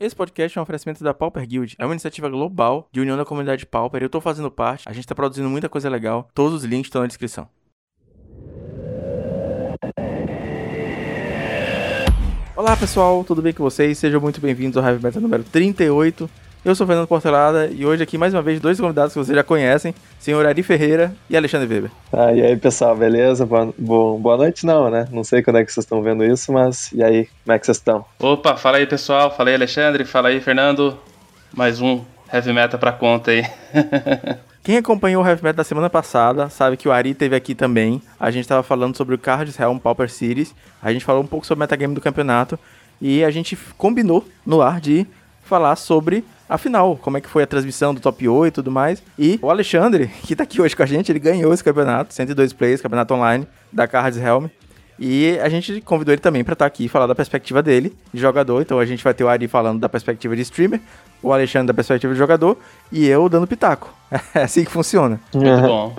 Esse podcast é um oferecimento da Pauper Guild. É uma iniciativa global de união da comunidade Pauper. Eu tô fazendo parte, a gente tá produzindo muita coisa legal. Todos os links estão na descrição. Olá pessoal, tudo bem com vocês? Sejam muito bem-vindos ao Heavy Metal número 38. Eu sou o Fernando Portelada e hoje aqui mais uma vez dois convidados que vocês já conhecem, senhor Ari Ferreira e Alexandre Weber. Ah, e aí pessoal, beleza? Boa, boa noite não, né? Não sei quando é que vocês estão vendo isso, mas e aí, como é que vocês estão? Opa, fala aí pessoal, fala aí Alexandre, fala aí Fernando, mais um Heavy Metal pra conta aí. Quem acompanhou o Heavy Metal da semana passada sabe que o Ari teve aqui também. A gente estava falando sobre o Cards Helm Pauper Series. A gente falou um pouco sobre o metagame do campeonato. E a gente combinou no ar de falar sobre a final, como é que foi a transmissão do top 8 e tudo mais. E o Alexandre, que tá aqui hoje com a gente, ele ganhou esse campeonato, 102 plays, campeonato online da Cards Helm. E a gente convidou ele também para estar tá aqui e falar da perspectiva dele, de jogador. Então a gente vai ter o Ari falando da perspectiva de streamer, o Alexandre da perspectiva de jogador e eu dando pitaco. É assim que funciona. Muito bom.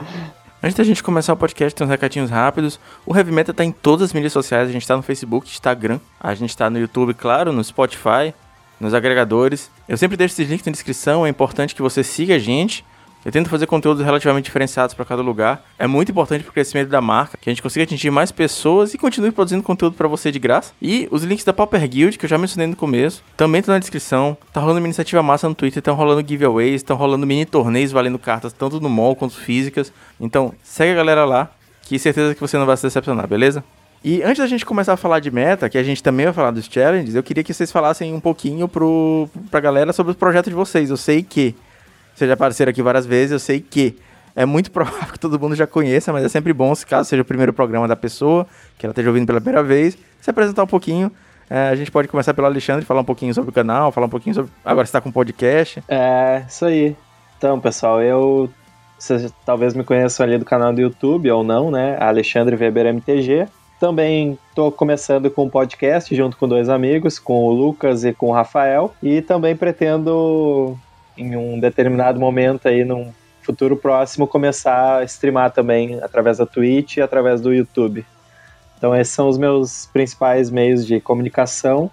Antes da gente começar o podcast, tem uns recadinhos rápidos. O Heavy Metal tá em todas as mídias sociais. A gente tá no Facebook, Instagram. A gente tá no YouTube, claro, no Spotify, nos agregadores. Eu sempre deixo esses links na descrição. É importante que você siga a gente. Eu tento fazer conteúdos relativamente diferenciados para cada lugar. É muito importante para o crescimento da marca, que a gente consiga atingir mais pessoas e continue produzindo conteúdo para você de graça. E os links da Pauper Guild, que eu já mencionei no começo, também estão na descrição. Tá rolando uma iniciativa massa no Twitter, estão rolando giveaways, estão rolando mini torneios valendo cartas, tanto no mall quanto físicas. Então, segue a galera lá, que certeza que você não vai se decepcionar, beleza? E antes da gente começar a falar de meta, que a gente também vai falar dos challenges, eu queria que vocês falassem um pouquinho pro, pra galera sobre o projeto de vocês. Eu sei que vocês já apareceram aqui várias vezes, eu sei que é muito provável que todo mundo já conheça, mas é sempre bom, se caso seja o primeiro programa da pessoa, que ela esteja ouvindo pela primeira vez, se apresentar um pouquinho. É, a gente pode começar pelo Alexandre, falar um pouquinho sobre o canal, falar um pouquinho sobre. Agora você está com podcast. É, isso aí. Então, pessoal, eu. Vocês talvez me conheçam ali do canal do YouTube ou não, né? Alexandre Weber MTG. Também estou começando com um podcast junto com dois amigos, com o Lucas e com o Rafael. E também pretendo em um determinado momento aí, num futuro próximo, começar a streamar também através da Twitch e através do YouTube. Então esses são os meus principais meios de comunicação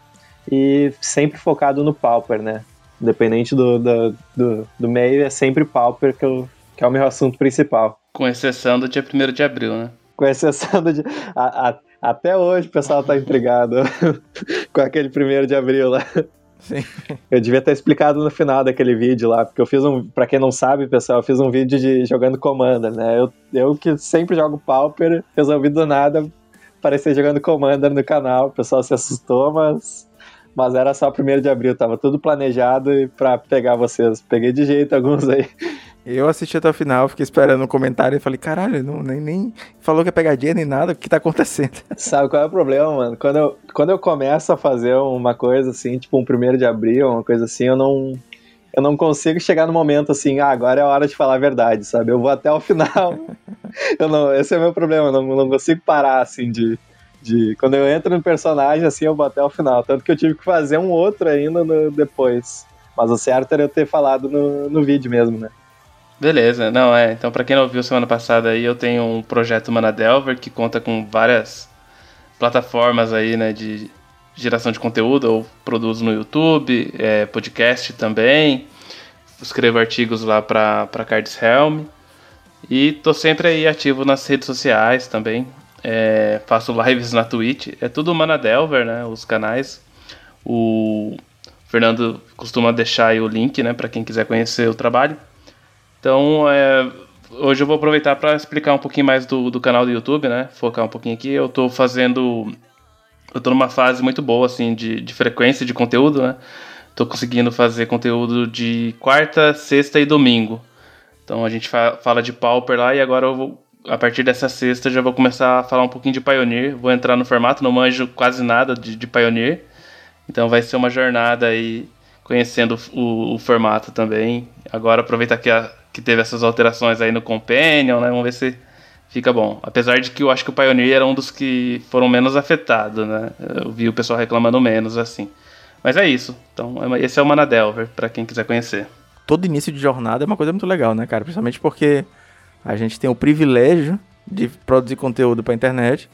e sempre focado no Pauper, né? Independente do, do, do, do meio, é sempre Pauper que, eu, que é o meu assunto principal. Com exceção do dia 1 de abril, né? Com exceção dia... A, a, até hoje o pessoal tá intrigado com aquele 1 de abril lá. Sim. Eu devia ter explicado no final daquele vídeo lá, porque eu fiz um, pra quem não sabe, pessoal, eu fiz um vídeo de jogando Commander, né? Eu, eu que sempre jogo Pauper, resolvi do nada aparecer jogando Commander no canal, o pessoal se assustou, mas, mas era só primeiro de abril, tava tudo planejado pra pegar vocês. Peguei de jeito alguns aí. Eu assisti até o final, fiquei esperando um comentário e falei, caralho, não, nem, nem falou que é pegadinha nem nada, o que tá acontecendo? Sabe qual é o problema, mano? Quando eu, quando eu começo a fazer uma coisa assim, tipo um primeiro de abril, uma coisa assim, eu não, eu não consigo chegar no momento assim, ah, agora é a hora de falar a verdade, sabe? Eu vou até o final. eu não, esse é o meu problema, eu não, não consigo parar assim de, de. Quando eu entro no personagem, assim, eu vou até o final. Tanto que eu tive que fazer um outro ainda no, depois. Mas o certo era eu ter falado no, no vídeo mesmo, né? Beleza, não é. Então, para quem não viu semana passada aí, eu tenho um projeto Manadelver que conta com várias plataformas aí, né, de geração de conteúdo. Eu produzo no YouTube, é, podcast também. Escrevo artigos lá para Cards Helm. E tô sempre aí ativo nas redes sociais também. É, faço lives na Twitch. É tudo Manadelver, né? Os canais. O Fernando costuma deixar aí o link, né, para quem quiser conhecer o trabalho. Então, é, hoje eu vou aproveitar para explicar um pouquinho mais do, do canal do YouTube, né? Focar um pouquinho aqui. Eu estou fazendo. Eu tô numa fase muito boa, assim, de, de frequência de conteúdo, né? Tô conseguindo fazer conteúdo de quarta, sexta e domingo. Então a gente fa fala de Pauper lá e agora eu vou, a partir dessa sexta já vou começar a falar um pouquinho de Pioneer. Vou entrar no formato, não manjo quase nada de, de Pioneer. Então vai ser uma jornada aí conhecendo o, o formato também. Agora aproveitar que a, que teve essas alterações aí no Companion, né? Vamos ver se fica bom. Apesar de que eu acho que o Pioneer era um dos que foram menos afetados, né? Eu vi o pessoal reclamando menos, assim. Mas é isso. Então, é esse é o Manadelver, para quem quiser conhecer. Todo início de jornada é uma coisa muito legal, né, cara? Principalmente porque a gente tem o privilégio de produzir conteúdo pra internet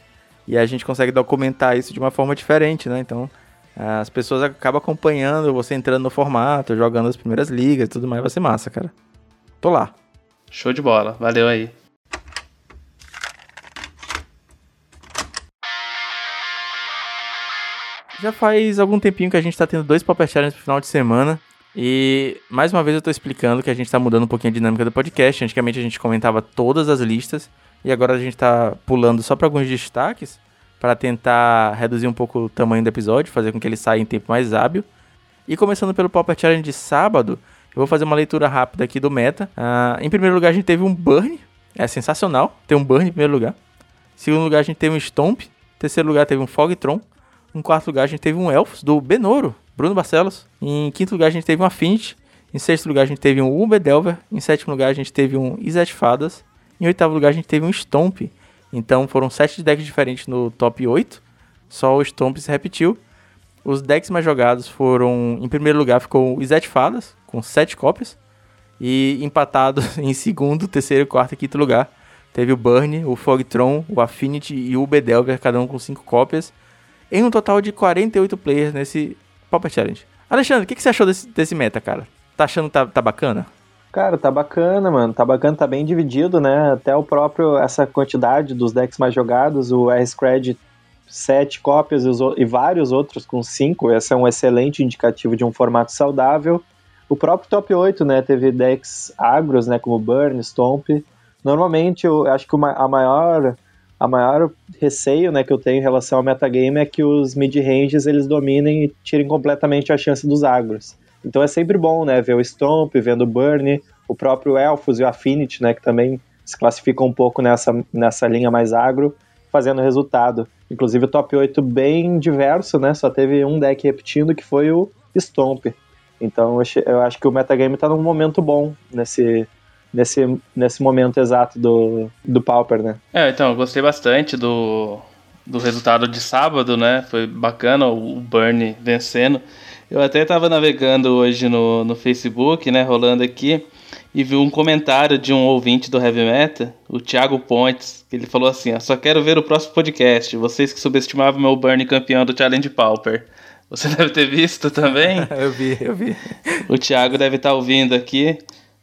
e a gente consegue documentar isso de uma forma diferente, né? Então, as pessoas acabam acompanhando você entrando no formato, jogando as primeiras ligas e tudo mais, vai ser massa, cara. Tô lá. Show de bola, valeu aí. Já faz algum tempinho que a gente tá tendo dois Pauper Challenge no final de semana. E mais uma vez eu tô explicando que a gente tá mudando um pouquinho a dinâmica do podcast. Antigamente a gente comentava todas as listas e agora a gente tá pulando só para alguns destaques para tentar reduzir um pouco o tamanho do episódio, fazer com que ele saia em tempo mais hábil. E começando pelo Pauper Challenge de sábado, eu vou fazer uma leitura rápida aqui do meta. Uh, em primeiro lugar a gente teve um Burn, é sensacional, ter um Burn em primeiro lugar. Em segundo lugar a gente teve um Stomp. Em terceiro lugar teve um Fogtron. Em quarto lugar, a gente teve um Elfos do Benoro, Bruno Barcelos. Em quinto lugar, a gente teve um Affinity. Em sexto lugar, a gente teve um Uber Delver. Em sétimo lugar, a gente teve um Izet Fadas. Em oitavo lugar, a gente teve um Stomp. Então foram sete decks diferentes no top 8. Só o Stomp se repetiu. Os decks mais jogados foram. Em primeiro lugar ficou o Izet Fadas, com sete cópias. E empatado em segundo, terceiro, quarto e quinto lugar. Teve o Burn, o Fogtron, o Affinity e o Uber cada um com cinco cópias em um total de 48 players nesse Pauper Challenge. Alexandre, o que, que, você achou desse, desse meta, cara? Tá achando que tá, tá bacana? Cara, tá bacana, mano. Tá bacana, tá bem dividido, né? Até o próprio, essa quantidade dos decks mais jogados, o R-Scred 7 cópias e, os, e, vários outros com 5. Esse é um excelente indicativo de um formato saudável. O próprio top 8, né? Teve decks agros, né? Como Burn, Stomp. Normalmente, eu acho que uma, a maior a maior receio né, que eu tenho em relação ao metagame é que os mid-ranges eles dominem e tirem completamente a chance dos agros. Então é sempre bom né, ver o Stomp, vendo o Burn, o próprio Elfos e o Affinity, né, que também se classificam um pouco nessa, nessa linha mais agro, fazendo resultado. Inclusive o top 8 bem diverso, né, só teve um deck repetindo que foi o Stomp. Então eu acho que o metagame está num momento bom nesse, nesse, nesse momento exato do, do Pauper, né? É, então, eu gostei bastante do, do resultado de sábado, né? Foi bacana o Burn vencendo. Eu até estava navegando hoje no, no Facebook, né? Rolando aqui, e vi um comentário de um ouvinte do Heavy Metal, o Thiago Pontes, que ele falou assim: só quero ver o próximo podcast. Vocês que subestimavam meu Burn campeão do Challenge Pauper. Você deve ter visto também? eu vi, eu vi. O Thiago deve estar tá ouvindo aqui.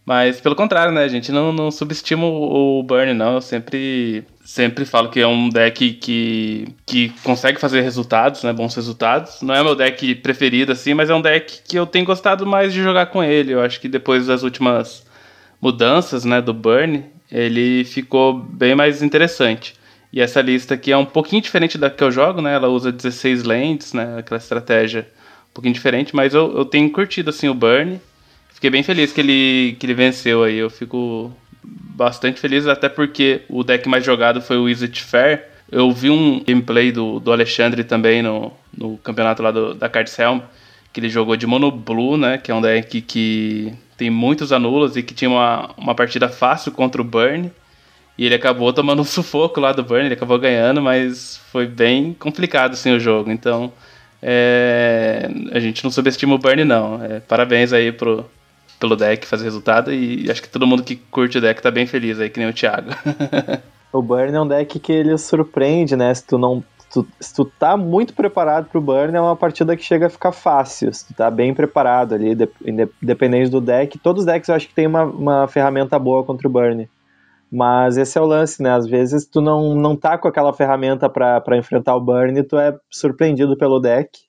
Mas pelo contrário, né, gente? Não, não subestimo o Burn, não. Eu sempre, sempre falo que é um deck que, que consegue fazer resultados, né? Bons resultados. Não é meu deck preferido, assim, mas é um deck que eu tenho gostado mais de jogar com ele. Eu acho que depois das últimas mudanças, né, do Burn, ele ficou bem mais interessante. E essa lista aqui é um pouquinho diferente da que eu jogo, né? Ela usa 16 lentes, né? Aquela estratégia um pouquinho diferente, mas eu, eu tenho curtido assim o Burn. Fiquei bem feliz que ele, que ele venceu aí. Eu fico bastante feliz, até porque o deck mais jogado foi o Wizard Fair. Eu vi um gameplay do, do Alexandre também no, no campeonato lá do, da Cards Helm, que ele jogou de Mono Blue, né? Que é um deck que tem muitos anulos e que tinha uma, uma partida fácil contra o Burn. E ele acabou tomando um sufoco lá do Burn, ele acabou ganhando, mas foi bem complicado assim o jogo. Então, é, a gente não subestima o Burn, não. É, parabéns aí pro, pelo deck fazer resultado e acho que todo mundo que curte o deck tá bem feliz aí, que nem o Thiago. o Burn é um deck que ele surpreende, né? Se tu não. Tu, se tu tá muito preparado pro Burn, é uma partida que chega a ficar fácil. Se tu tá bem preparado ali, independente do deck. Todos os decks eu acho que tem uma, uma ferramenta boa contra o Burn. Mas esse é o lance, né? Às vezes tu não, não tá com aquela ferramenta para enfrentar o Burn tu é surpreendido pelo deck.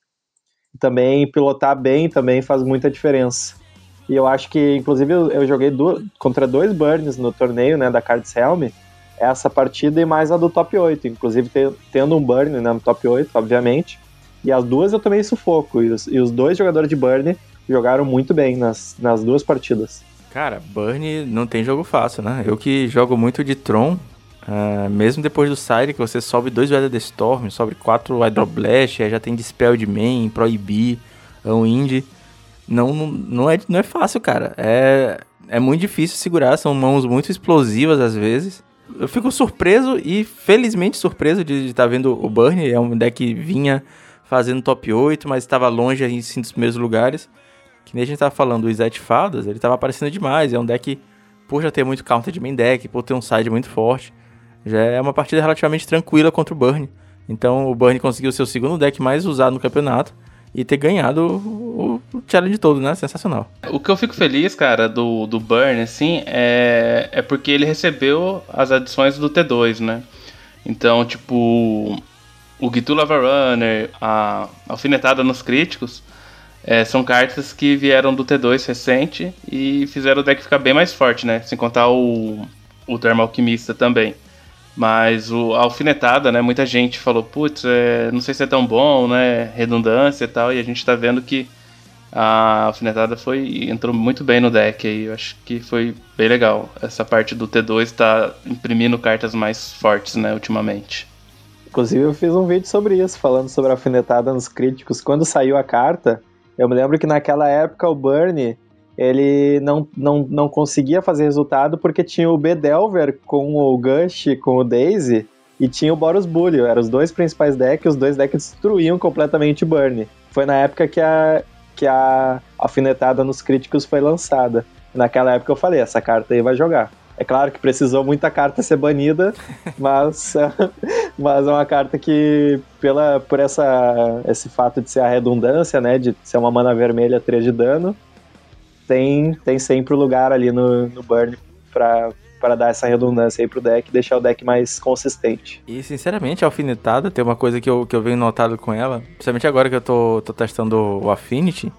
Também pilotar bem também faz muita diferença. E eu acho que, inclusive, eu joguei do, contra dois Burns no torneio, né, da Cards Helm. Essa partida e mais a do top 8. Inclusive, te, tendo um Burn né, no top 8, obviamente. E as duas eu tomei sufoco. E os, e os dois jogadores de Burn jogaram muito bem nas, nas duas partidas. Cara, Burn não tem jogo fácil, né? Eu que jogo muito de Tron, uh, mesmo depois do Sire, que você sobe dois Weather Storm, sobe quatro Hydroblast, aí já tem Dispel de Main, Proibir, um Indie não, não, é, não é fácil, cara. É, é muito difícil segurar, são mãos muito explosivas às vezes. Eu fico surpreso e felizmente surpreso de estar tá vendo o Burn. É um deck que vinha fazendo top 8, mas estava longe em dos primeiros lugares. Que nem a gente tava falando, o Izet Fadas, ele estava aparecendo demais. É um deck, por já ter muito counter de main deck, por ter um side muito forte, já é uma partida relativamente tranquila contra o Burn. Então o Burn conseguiu ser o segundo deck mais usado no campeonato e ter ganhado o, o challenge todo, né? Sensacional. O que eu fico feliz, cara, do, do Burn, assim, é, é porque ele recebeu as adições do T2, né? Então, tipo, o Gitu Lava Runner, a Alfinetada nos Críticos, é, são cartas que vieram do T2 recente e fizeram o deck ficar bem mais forte, né? Sem contar o, o Termo Alquimista também. Mas o, a alfinetada, né? Muita gente falou, putz, é, não sei se é tão bom, né? Redundância e tal. E a gente tá vendo que a alfinetada foi entrou muito bem no deck aí. Eu acho que foi bem legal. Essa parte do T2 tá imprimindo cartas mais fortes, né? Ultimamente. Inclusive eu fiz um vídeo sobre isso, falando sobre a alfinetada nos críticos. Quando saiu a carta, eu me lembro que naquela época o Burnie ele não, não, não conseguia fazer resultado porque tinha o Bedelver com o Gush, com o Daisy, e tinha o Boros Bullion. Eram os dois principais decks, os dois decks destruíam completamente o Burn. Foi na época que a, que a alfinetada nos críticos foi lançada. Naquela época eu falei, essa carta aí vai jogar. É claro que precisou muita carta ser banida, mas, mas é uma carta que, pela, por essa, esse fato de ser a redundância, né, de ser uma mana vermelha 3 de dano, tem, tem sempre o lugar ali no, no burn pra, para dar essa redundância aí pro deck e deixar o deck mais consistente. E sinceramente, a alfinetada tem uma coisa que eu, que eu venho notado com ela, principalmente agora que eu tô, tô testando o Affinity.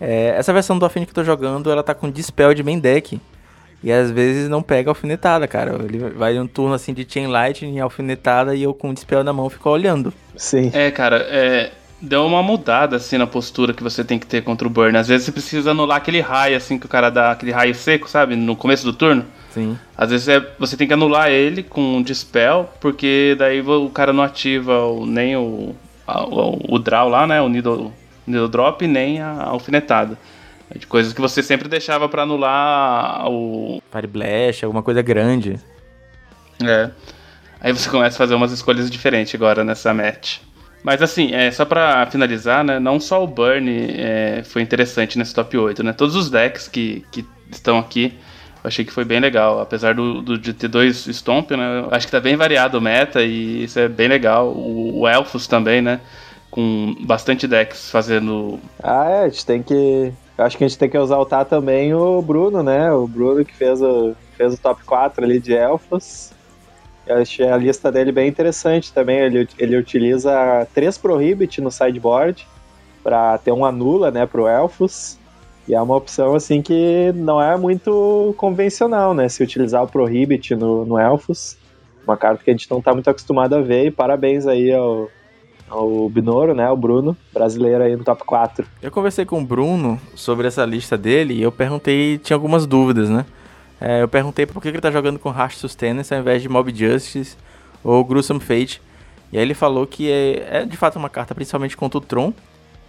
É, essa versão do Affinity que eu tô jogando, ela tá com Dispel de main deck. E às vezes não pega alfinetada, cara. Ele vai um turno assim de Chain Lightning, alfinetada, e eu com o Dispel na mão fico olhando. Sim. É, cara, é, deu uma mudada assim na postura que você tem que ter contra o Burn. Às vezes você precisa anular aquele raio assim que o cara dá, aquele raio seco, sabe? No começo do turno. Sim. Às vezes é, você tem que anular ele com um Dispel, porque daí o cara não ativa o, nem o, a, o, o draw lá, né? O needle, needle drop, nem a alfinetada. É de coisas que você sempre deixava para anular o. Fire Blast, alguma coisa grande. É. Aí você começa a fazer umas escolhas diferentes agora nessa match. Mas assim, é, só para finalizar, né? Não só o Burn é, foi interessante nesse top 8, né? Todos os decks que, que estão aqui, eu achei que foi bem legal. Apesar do, do de ter dois Stomp, né? Acho que tá bem variado o meta e isso é bem legal. O, o Elfos também, né? Com bastante decks fazendo. Ah, é, a gente tem que. Acho que a gente tem que exaltar também o Bruno, né? O Bruno que fez o, fez o top 4 ali de Elfos. Eu achei a lista dele bem interessante também. Ele, ele utiliza três Prohibit no sideboard para ter um anula, né, pro Elfos. E é uma opção assim que não é muito convencional, né? Se utilizar o Prohibit no, no Elfos. Uma carta que a gente não tá muito acostumado a ver. E parabéns aí ao, ao Binoro, né? O Bruno, brasileiro aí no top 4. Eu conversei com o Bruno sobre essa lista dele e eu perguntei, tinha algumas dúvidas, né? É, eu perguntei por que ele tá jogando com Rash Sustenance ao invés de Mob Justice ou Gruesome Fate. E aí ele falou que é, é de fato uma carta principalmente contra o Tron.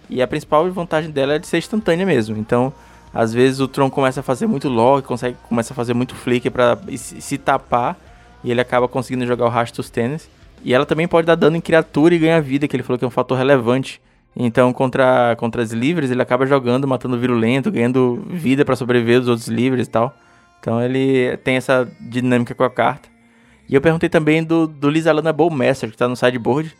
E a principal vantagem dela é de ser instantânea mesmo. Então, às vezes o Tron começa a fazer muito log, consegue, começa a fazer muito flicker para se, tapar. E ele acaba conseguindo jogar o Rash Sustenance. E ela também pode dar dano em criatura e ganhar vida, que ele falou que é um fator relevante. Então, contra, contra as livres, ele acaba jogando, matando virulento, ganhando vida para sobreviver dos outros livres e tal. Então ele tem essa dinâmica com a carta. E eu perguntei também do, do Lizalana Bowmaster, que tá no sideboard.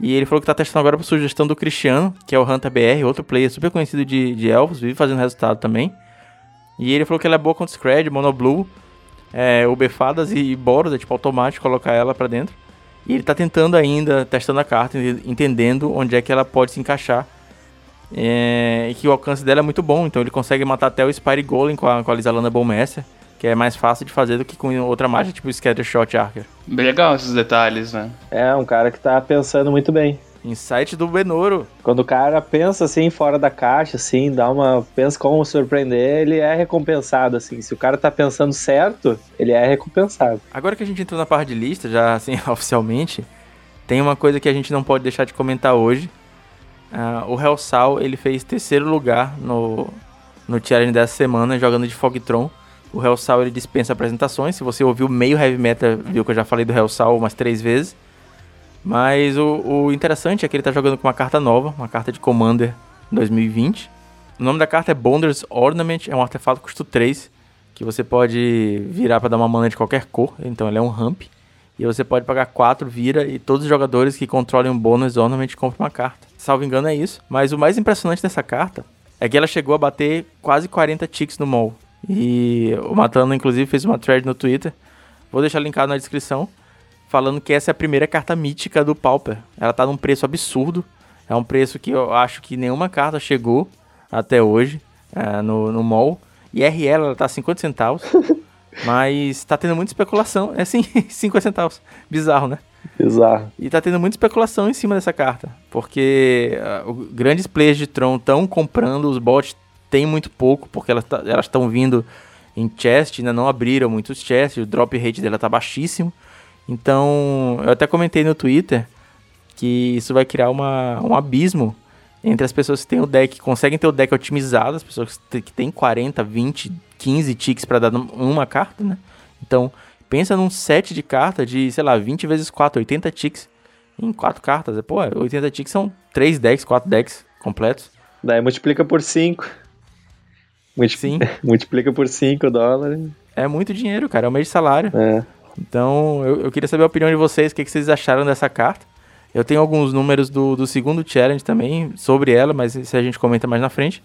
E ele falou que tá testando agora por sugestão do Cristiano, que é o Hunter BR, outro player super conhecido de, de Elfos, vive fazendo resultado também. E ele falou que ela é boa contra Scred, Monoblue, é, Ubefadas e Boros, é tipo automático colocar ela para dentro. E ele tá tentando ainda, testando a carta, entendendo onde é que ela pode se encaixar é, e que o alcance dela é muito bom, então ele consegue matar até o Spire Golem com a, com a Lizalana Bowmaster, que é mais fácil de fazer do que com outra mágica tipo Scattershot Archer. Bem legal esses detalhes, né? É, um cara que tá pensando muito bem. Insight do Benoro. Quando o cara pensa assim fora da caixa, assim, dá uma. pensa como surpreender, ele é recompensado, assim. Se o cara tá pensando certo, ele é recompensado. Agora que a gente entrou na parte de lista, já assim, oficialmente, tem uma coisa que a gente não pode deixar de comentar hoje, Uh, o Hellsal, ele fez terceiro lugar no, no challenge dessa semana, jogando de Fogtron. O Hellsal, ele dispensa apresentações. Se você ouviu meio Heavy Metal, viu que eu já falei do Hellsal umas três vezes. Mas o, o interessante é que ele está jogando com uma carta nova, uma carta de Commander 2020. O nome da carta é Bonder's Ornament, é um artefato custo 3, que você pode virar para dar uma mana de qualquer cor, então ele é um ramp. E você pode pagar 4, vira, e todos os jogadores que controlem um bônus normalmente compram uma carta. Salvo engano é isso. Mas o mais impressionante dessa carta é que ela chegou a bater quase 40 ticks no mall. E o Matano, inclusive, fez uma thread no Twitter. Vou deixar linkado na descrição. Falando que essa é a primeira carta mítica do Pauper. Ela tá num preço absurdo. É um preço que eu acho que nenhuma carta chegou até hoje é, no, no mall. E RL ela tá 50 centavos. mas tá tendo muita especulação. É sim, 50 centavos. Bizarro, né? Bizarro. E tá tendo muita especulação em cima dessa carta. Porque uh, grandes players de Tron estão comprando, os bots têm muito pouco, porque elas tá, estão vindo em chest, ainda não abriram muitos chests, o drop rate dela tá baixíssimo. Então, eu até comentei no Twitter que isso vai criar uma, um abismo entre as pessoas que têm o deck, conseguem ter o deck otimizado, as pessoas que têm 40, 20, 15 ticks para dar uma carta, né? Então, pensa num set de carta de, sei lá, 20 vezes 4, 80 ticks em 4 cartas. Pô, 80 ticks são 3 decks, 4 decks completos. Daí multiplica por 5. Multi... Sim. multiplica por 5 dólares. É muito dinheiro, cara. É o mês de salário. É. Então, eu, eu, queria saber a opinião de vocês, o que, que vocês acharam dessa carta. Eu tenho alguns números do, do segundo challenge também sobre ela, mas isso a gente comenta mais na frente.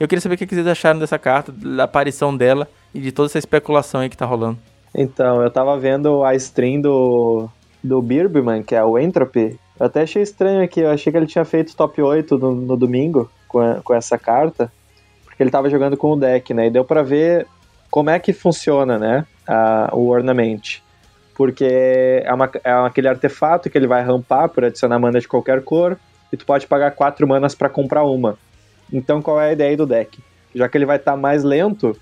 Eu queria saber o que vocês acharam dessa carta, da aparição dela e de toda essa especulação aí que tá rolando. Então, eu tava vendo a stream do, do Birbman, que é o Entropy. Eu até achei estranho aqui, eu achei que ele tinha feito top 8 no, no domingo com, a, com essa carta, porque ele tava jogando com o deck, né? E deu pra ver como é que funciona, né? A, o Ornament porque é, uma, é aquele artefato que ele vai rampar por adicionar mana de qualquer cor, e tu pode pagar 4 manas para comprar uma. Então qual é a ideia do deck? Já que ele vai estar tá mais lento,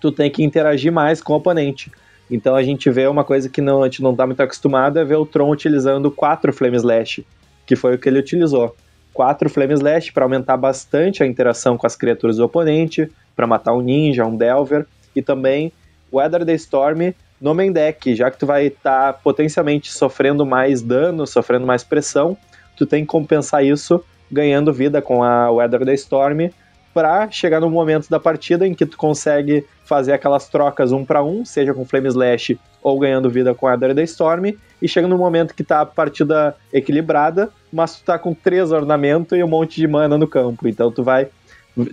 tu tem que interagir mais com o oponente. Então a gente vê uma coisa que não, a gente não está muito acostumado é ver o Tron utilizando 4 Flame Slash, que foi o que ele utilizou. 4 Flame Slash para aumentar bastante a interação com as criaturas do oponente, para matar um ninja, um delver, e também Weather the Storm no main deck, já que tu vai estar tá potencialmente sofrendo mais dano, sofrendo mais pressão, tu tem que compensar isso ganhando vida com a Weather da Storm para chegar no momento da partida em que tu consegue fazer aquelas trocas um para um, seja com Flame Slash ou ganhando vida com a Weather da Storm, e chega no momento que tá a partida equilibrada, mas tu tá com três ornamentos e um monte de mana no campo, então tu vai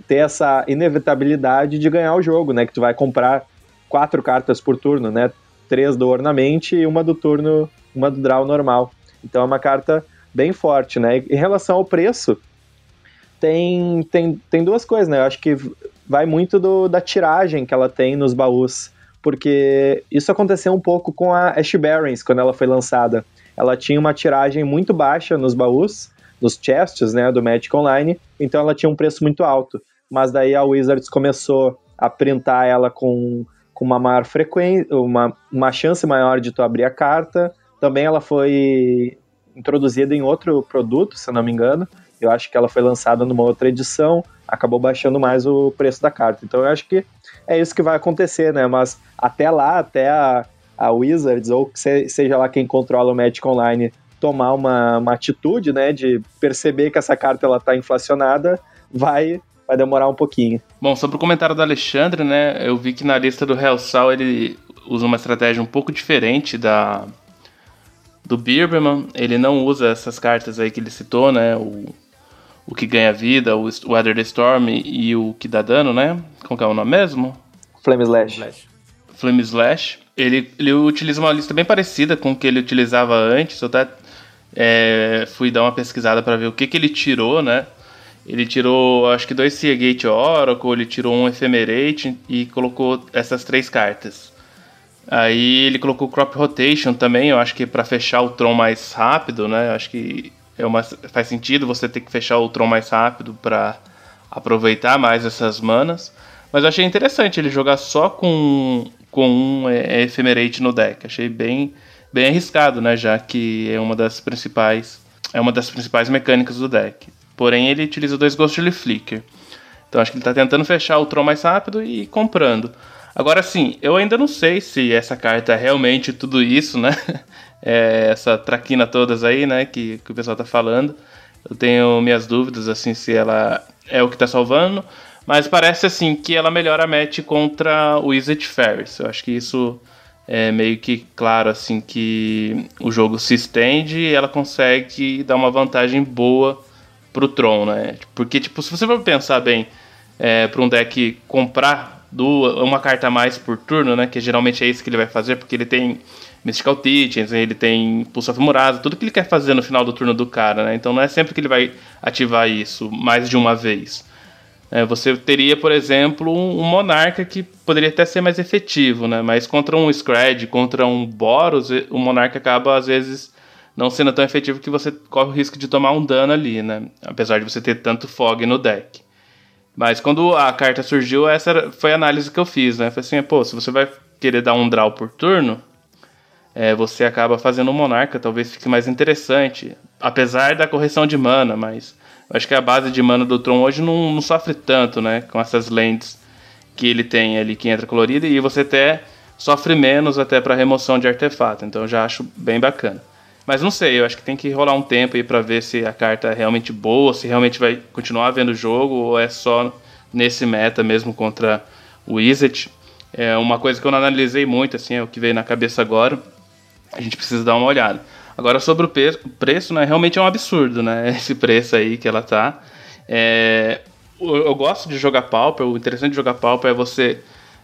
ter essa inevitabilidade de ganhar o jogo, né? Que tu vai comprar quatro cartas por turno, né? Três do Ornamente e uma do turno, uma do draw normal. Então é uma carta bem forte, né? Em relação ao preço, tem, tem, tem duas coisas, né? Eu acho que vai muito do, da tiragem que ela tem nos baús, porque isso aconteceu um pouco com a Ash Barons quando ela foi lançada. Ela tinha uma tiragem muito baixa nos baús, nos chests, né, do Magic Online, então ela tinha um preço muito alto. Mas daí a Wizards começou a printar ela com com uma maior frequência, uma, uma chance maior de tu abrir a carta. Também ela foi introduzida em outro produto, se não me engano. Eu acho que ela foi lançada numa outra edição, acabou baixando mais o preço da carta. Então eu acho que é isso que vai acontecer, né? Mas até lá, até a, a Wizards, ou seja lá quem controla o Magic Online, tomar uma, uma atitude, né, de perceber que essa carta ela tá inflacionada, vai vai demorar um pouquinho. Bom, sobre o comentário do Alexandre, né? Eu vi que na lista do Hellsal ele usa uma estratégia um pouco diferente da do Birberman. Ele não usa essas cartas aí que ele citou, né? O, o que ganha vida, o Weather the Storm e o que dá dano, né? Qual que é o nome mesmo? Flame Slash. Flame Slash. Ele, ele utiliza uma lista bem parecida com o que ele utilizava antes. Eu até é, fui dar uma pesquisada para ver o que, que ele tirou, né? Ele tirou, acho que dois Seagate Oracle, ele tirou um Ephemerate e colocou essas três cartas. Aí ele colocou Crop Rotation também, eu acho que para fechar o Tron mais rápido, né? Acho que é uma, faz sentido você ter que fechar o Tron mais rápido para aproveitar mais essas manas. Mas eu achei interessante ele jogar só com, com um é, Ephemerate no deck. Achei bem, bem arriscado, né? Já que é uma das principais é uma das principais mecânicas do deck. Porém, ele utiliza dois Ghostly Flicker. Então acho que ele está tentando fechar o Tron mais rápido e comprando. Agora sim, eu ainda não sei se essa carta é realmente tudo isso, né? É essa traquina todas aí, né? Que, que o pessoal tá falando. Eu tenho minhas dúvidas, assim, se ela é o que tá salvando. Mas parece, assim, que ela melhora a match contra o Izzet Ferris. Eu acho que isso é meio que claro assim que o jogo se estende e ela consegue dar uma vantagem boa pro Tron, né? Porque tipo, se você for pensar bem, é, para um deck comprar uma carta a mais por turno, né? Que geralmente é isso que ele vai fazer, porque ele tem Mystical Teachings, ele tem Pulse of Murasa, tudo que ele quer fazer no final do turno do cara, né? Então não é sempre que ele vai ativar isso mais de uma vez. É, você teria, por exemplo, um Monarca que poderia até ser mais efetivo, né? Mas contra um Scred, contra um Boros, o Monarca acaba, às vezes, não sendo tão efetivo que você corre o risco de tomar um dano ali, né? Apesar de você ter tanto Fog no deck. Mas quando a carta surgiu, essa foi a análise que eu fiz, né? Falei assim, pô, se você vai querer dar um draw por turno, é, você acaba fazendo um Monarca, talvez fique mais interessante. Apesar da correção de mana, mas eu acho que a base de mana do Tron hoje não, não sofre tanto, né? Com essas lentes que ele tem ali que entra colorida e você até sofre menos até para remoção de artefato. Então eu já acho bem bacana. Mas não sei, eu acho que tem que rolar um tempo aí para ver se a carta é realmente boa, se realmente vai continuar vendo o jogo ou é só nesse meta mesmo contra o Wizard. É uma coisa que eu não analisei muito, assim, é o que veio na cabeça agora. A gente precisa dar uma olhada. Agora, sobre o preço, né, realmente é um absurdo, né? Esse preço aí que ela tá. É, eu gosto de jogar Pauper, o interessante de jogar Pauper é você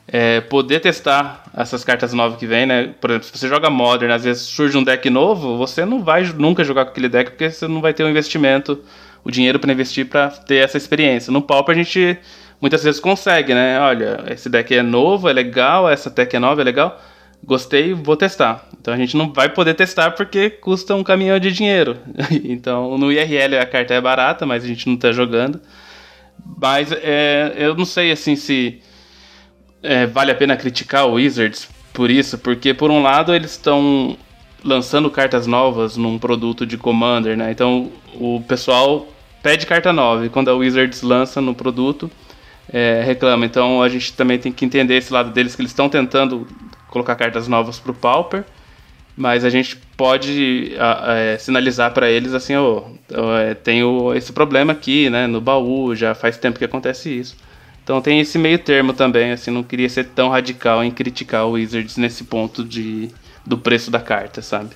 é, poder testar essas cartas novas que vem, né? Por exemplo, se você joga Modern, às vezes surge um deck novo, você não vai nunca jogar com aquele deck porque você não vai ter o um investimento, o dinheiro para investir para ter essa experiência. No Pauper a gente muitas vezes consegue, né? Olha, esse deck é novo, é legal, essa deck é nova, é legal gostei, vou testar. Então a gente não vai poder testar porque custa um caminhão de dinheiro. então no IRL a carta é barata, mas a gente não está jogando. Mas é, eu não sei assim se é, vale a pena criticar o Wizards por isso, porque por um lado eles estão lançando cartas novas num produto de Commander, né? Então o pessoal pede carta nova e quando a Wizards lança no produto é, reclama. Então a gente também tem que entender esse lado deles que eles estão tentando colocar cartas novas pro Pauper, mas a gente pode é, sinalizar para eles assim, oh, tenho esse problema aqui, né, no baú, já faz tempo que acontece isso. Então tem esse meio termo também, assim, não queria ser tão radical em criticar o Wizards nesse ponto de, do preço da carta, sabe?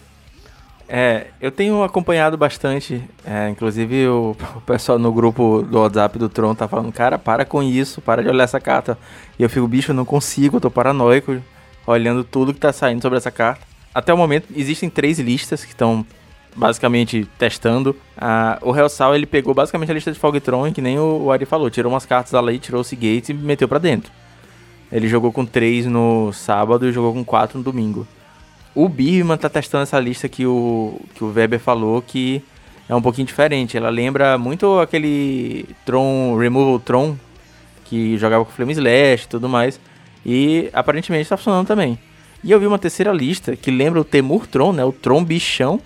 É, eu tenho acompanhado bastante, é, inclusive o, o, pessoal no grupo do WhatsApp do Tron tá falando, cara, para com isso, para de olhar essa carta. E eu fico, bicho, eu não consigo, eu tô paranoico olhando tudo que tá saindo sobre essa carta. Até o momento, existem três listas que estão basicamente testando. Ah, o Hellsal, ele pegou basicamente a lista de Fogtron, que nem o, Ari falou, tirou umas cartas ali, tirou o Seagate e meteu para dentro. Ele jogou com três no sábado e jogou com quatro no domingo. O Birman tá testando essa lista que o, que o Weber falou, que é um pouquinho diferente. Ela lembra muito aquele Tron, Removal Tron, que jogava com Flame Slash e tudo mais. E aparentemente está funcionando também. E eu vi uma terceira lista que lembra o Temur Tron, né? O Tron bichão,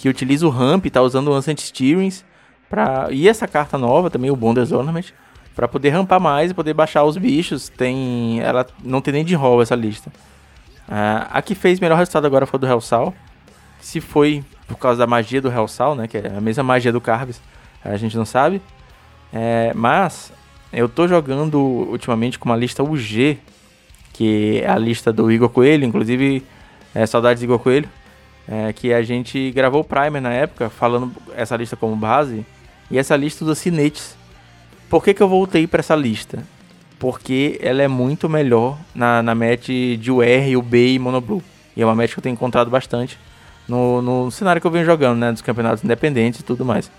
que utiliza o ramp, tá usando o Ancient Steerings. Pra... E essa carta nova também, o Bonders Ornament, para poder rampar mais e poder baixar os bichos. Tem, ela não tem nem de roll essa lista. Uh, a que fez melhor resultado agora foi do Hellsal. Se foi por causa da magia do Hellsal, né? Que é a mesma magia do Carves, a gente não sabe. É, mas eu tô jogando ultimamente com uma lista UG que é a lista do Igor Coelho, inclusive é, saudades do Igor Coelho, é, que a gente gravou o Primer na época, falando essa lista como base, e essa lista dos cinetes. Por que, que eu voltei para essa lista? Porque ela é muito melhor na, na match de UR, UB e Monoblue. E é uma match que eu tenho encontrado bastante no, no cenário que eu venho jogando, né? Dos campeonatos independentes e tudo mais.